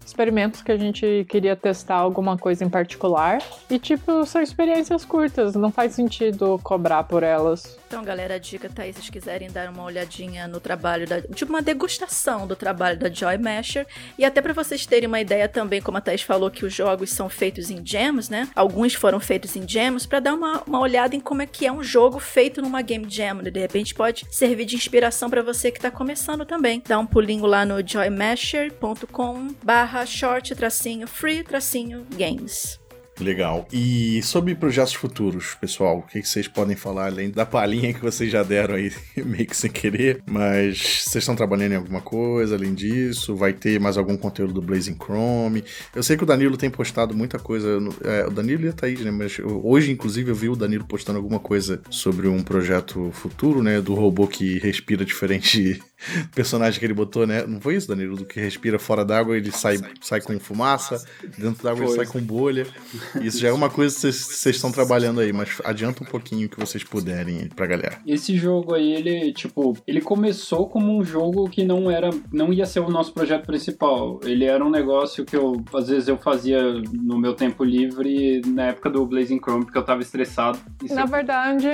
experimentos que a gente queria testar alguma coisa em particular. E, tipo, são experiências curtas, não faz sentido cobrar por elas. Então, galera, a dica tá aí, se vocês quiserem dar uma olhadinha no trabalho da. Tipo, uma degustação do trabalho da Joy Masher. E até para vocês terem uma ideia também, como a Thaís falou, que os jogos são feitos em gems, né? Alguns foram feitos em gems, para dar uma, uma olhada em como é que é um jogo feito numa game jam. né? De repente pode servir de inspiração para você que tá começando também. Dá um pulinho lá no joymasher.com barra short tracinho free tracinho games. Legal. E sobre projetos futuros, pessoal, o que vocês podem falar além da palhinha que vocês já deram aí, meio que sem querer? Mas vocês estão trabalhando em alguma coisa além disso? Vai ter mais algum conteúdo do Blazing Chrome? Eu sei que o Danilo tem postado muita coisa. é, o Danilo e a Thaís, né? Mas eu- hoje, inclusive, eu vi o Danilo postando alguma coisa sobre um projeto futuro, né? Do robô que respira diferente personagem que ele botou, né? Não foi isso, Danilo? Do que respira fora d'água, ele sai, sai com fumaça, dentro d'água ele sai com bolha. Isso já é uma coisa que vocês- estão trabalhando aí, mas adianta um pouquinho que vocês puderem aí pra galera. Esse jogo aí, ele, tipo, ele começou como um jogo que não era, não ia ser o nosso projeto principal. Ele era um negócio que eu, às vezes, eu fazia no meu tempo livre na época do Blazing Chrome, porque eu tava estressado. Na eu- verdade,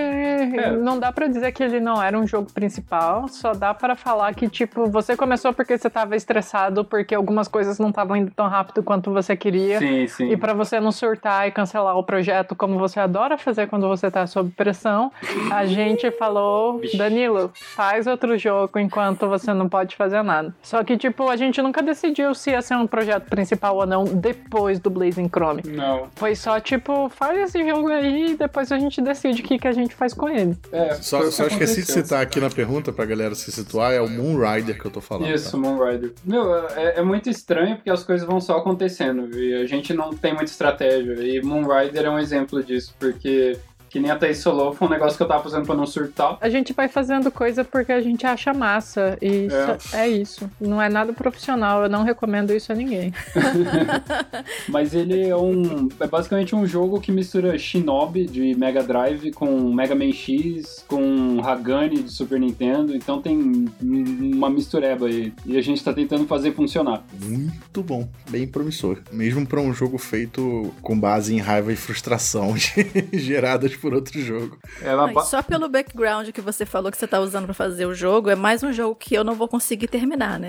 não dá pra dizer que ele não era um jogo principal, só dá pra falar que, tipo, você começou porque você tava estressado, porque algumas coisas não estavam indo tão rápido quanto você queria. Sim, sim. E pra você não surtar e cancelar o projeto como você adora fazer quando você tá sob pressão, a gente falou, Danilo, faz outro jogo enquanto você não pode fazer nada. Só que, tipo, a gente nunca decidiu se ia ser um projeto principal ou não depois do Blazing Chrome. Não. Foi só, tipo, faz esse jogo aí e depois a gente decide o que, que a gente faz com ele. É, Só, só que esqueci de citar aqui na pergunta pra galera se situar, é o Moon Rider que eu tô falando. Isso, tá? Moon Rider. Meu, é, é muito estranho porque as coisas vão só acontecendo e a gente não tem muita estratégia. E Moon Rider é um exemplo disso, porque Que nem a Thaís falou, foi um negócio que eu tava fazendo pra não surtar. A gente vai fazendo coisa porque a gente acha massa. E isso é. é isso. Não é nada profissional. Eu não recomendo isso a ninguém. Mas ele é um. É basicamente um jogo que mistura Shinobi de Mega Drive com Mega Man X, com Hagane de Super Nintendo. Então tem uma mistureba aí. E a gente tá tentando fazer funcionar. Muito bom. Bem promissor. Mesmo para um jogo feito com base em raiva e frustração geradas por outro jogo. Ela... Mas só pelo background que você falou que você tá usando para fazer o jogo, é mais um jogo que eu não vou conseguir terminar, né?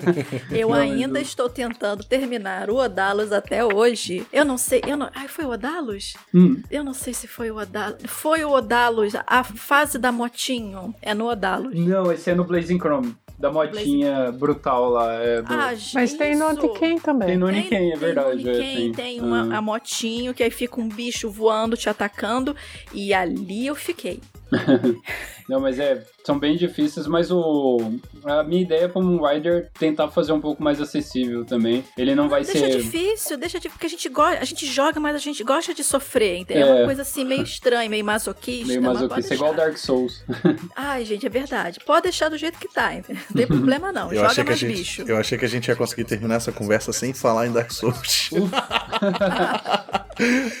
eu não, ainda eu... estou tentando terminar o Odalos até hoje. Eu não sei, eu não. Ai, foi o Odalos? Hum. Eu não sei se foi o Odalos. Foi o Odalos, a fase da motinho. É no Odalos. Não, esse é no Blazing Chrome da motinha Blaze... brutal lá. É do... ah, Mas tem no Oniken também. Tem no Oniken, é verdade. Tem, é, tem, tem uma uhum. a motinho que aí fica um bicho voando, te atacando. E ali eu fiquei. Não, mas é, são bem difíceis, mas o a minha ideia é como um rider tentar fazer um pouco mais acessível também. Ele não, vai deixa ser Deixa difícil, deixa de porque a gente gosta, a gente joga, mas a gente gosta de sofrer, entendeu? É, uma coisa assim meio estranha, meio masoquista. Meio masoquista, igual Dark Souls. Ai, gente, é verdade. Pode deixar do jeito que tá, entendeu? não tem problema não. Eu joga mais gente, bicho. Eu achei que a gente ia conseguir terminar essa conversa sem falar em Dark Souls.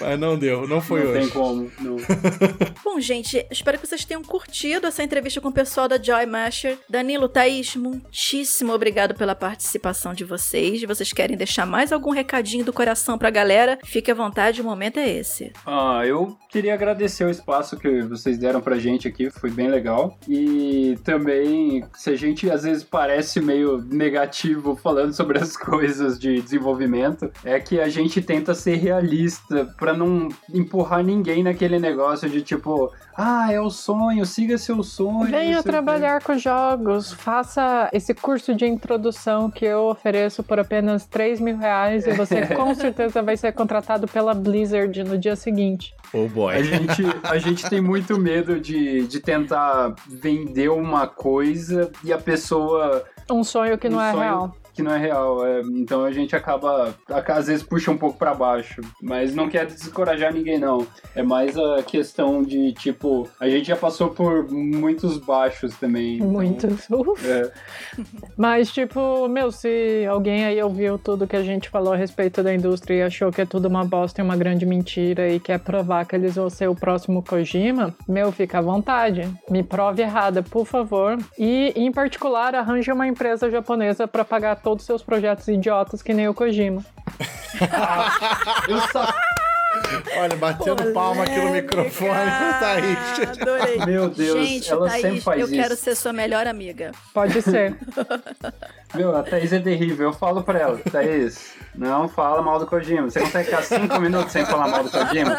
mas não deu, não foi não hoje. Não tem como, não. Bom, gente, espero que vocês tenham curtido essa entrevista com o pessoal da Joy Masher. Danilo, Thaís, muitíssimo obrigado pela participação de vocês. Vocês querem deixar mais algum recadinho do coração pra galera? Fique à vontade, o momento é esse. Ah, eu queria agradecer o espaço que vocês deram pra gente aqui, foi bem legal. E também, se a gente às vezes parece meio negativo falando sobre as coisas de desenvolvimento, é que a gente tenta ser realista para não empurrar ninguém naquele negócio de tipo, ah, é o sonho, siga seu sonho. Venha trabalhar com jogos, faça esse curso de introdução que eu ofereço por apenas 3 mil reais e você com certeza vai ser contratado pela Blizzard no dia seguinte. Oh boy. A gente, a gente tem muito medo de, de tentar vender uma coisa e a pessoa. Um sonho que um não é sonho... real que não é real. É, então a gente acaba, às vezes, puxa um pouco para baixo. Mas não quer descorajar ninguém, não. É mais a questão de, tipo, a gente já passou por muitos baixos também. Então, muitos. É. Mas, tipo, meu, se alguém aí ouviu tudo que a gente falou a respeito da indústria e achou que é tudo uma bosta e uma grande mentira e quer provar que eles vão ser o próximo Kojima, meu, fica à vontade. Me prove errada, por favor. E, em particular, arranje uma empresa japonesa para pagar todos os seus projetos idiotas que nem o Kojima. eu só... Olha, batendo Polêmica. palma aqui no microfone, Thaís. Adorei. Meu Deus, Gente, ela Thaís, sempre faz eu isso. quero ser sua melhor amiga. Pode ser. Meu, a Thaís é terrível. Eu falo pra ela, Thaís, não fala mal do Kojima. Você consegue ficar cinco minutos sem falar mal do Kojima?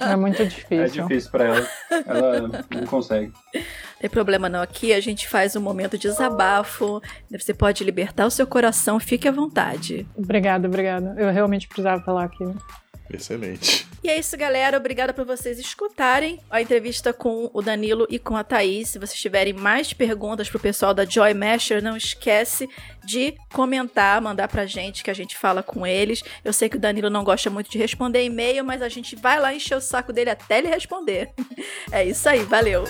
É muito difícil. É difícil pra ela. Ela não consegue. Tem problema não. Aqui a gente faz um momento de desabafo. Você pode libertar o seu coração. Fique à vontade. Obrigada, obrigada. Eu realmente precisava falar aqui. Excelente. E é isso, galera. Obrigada por vocês escutarem a entrevista com o Danilo e com a Thaís. Se vocês tiverem mais perguntas pro pessoal da Joy Masher, não esquece de comentar, mandar pra gente que a gente fala com eles. Eu sei que o Danilo não gosta muito de responder e-mail, mas a gente vai lá encher o saco dele até ele responder. é isso aí, valeu!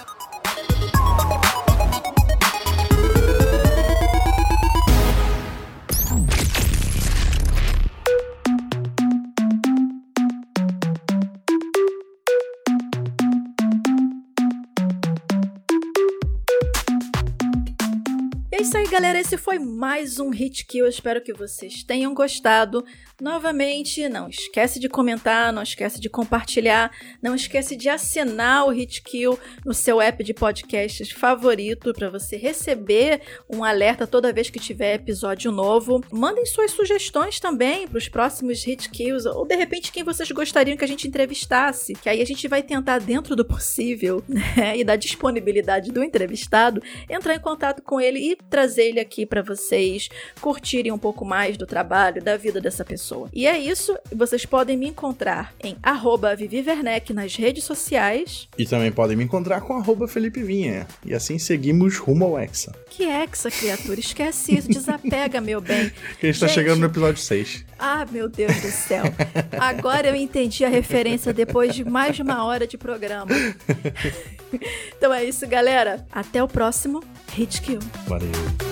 É isso galera. Esse foi mais um Hit Kill. Espero que vocês tenham gostado. Novamente, não esquece de comentar, não esquece de compartilhar, não esquece de assinar o Hit Kill no seu app de podcasts favorito para você receber um alerta toda vez que tiver episódio novo. Mandem suas sugestões também para os próximos Hit Kills ou de repente quem vocês gostariam que a gente entrevistasse, que aí a gente vai tentar dentro do possível, né, e da disponibilidade do entrevistado, entrar em contato com ele e trazer trazer ele aqui para vocês curtirem um pouco mais do trabalho, da vida dessa pessoa. E é isso, vocês podem me encontrar em arroba Vivi Werneck nas redes sociais. E também podem me encontrar com arroba Felipe Vinha. E assim seguimos rumo ao Hexa. Que Hexa, criatura? Esquece isso, desapega, meu bem. Que a gente, tá chegando no episódio 6. Ah, meu Deus do céu. Agora eu entendi a referência depois de mais de uma hora de programa. então é isso, galera. Até o próximo Hit Kill. Valeu.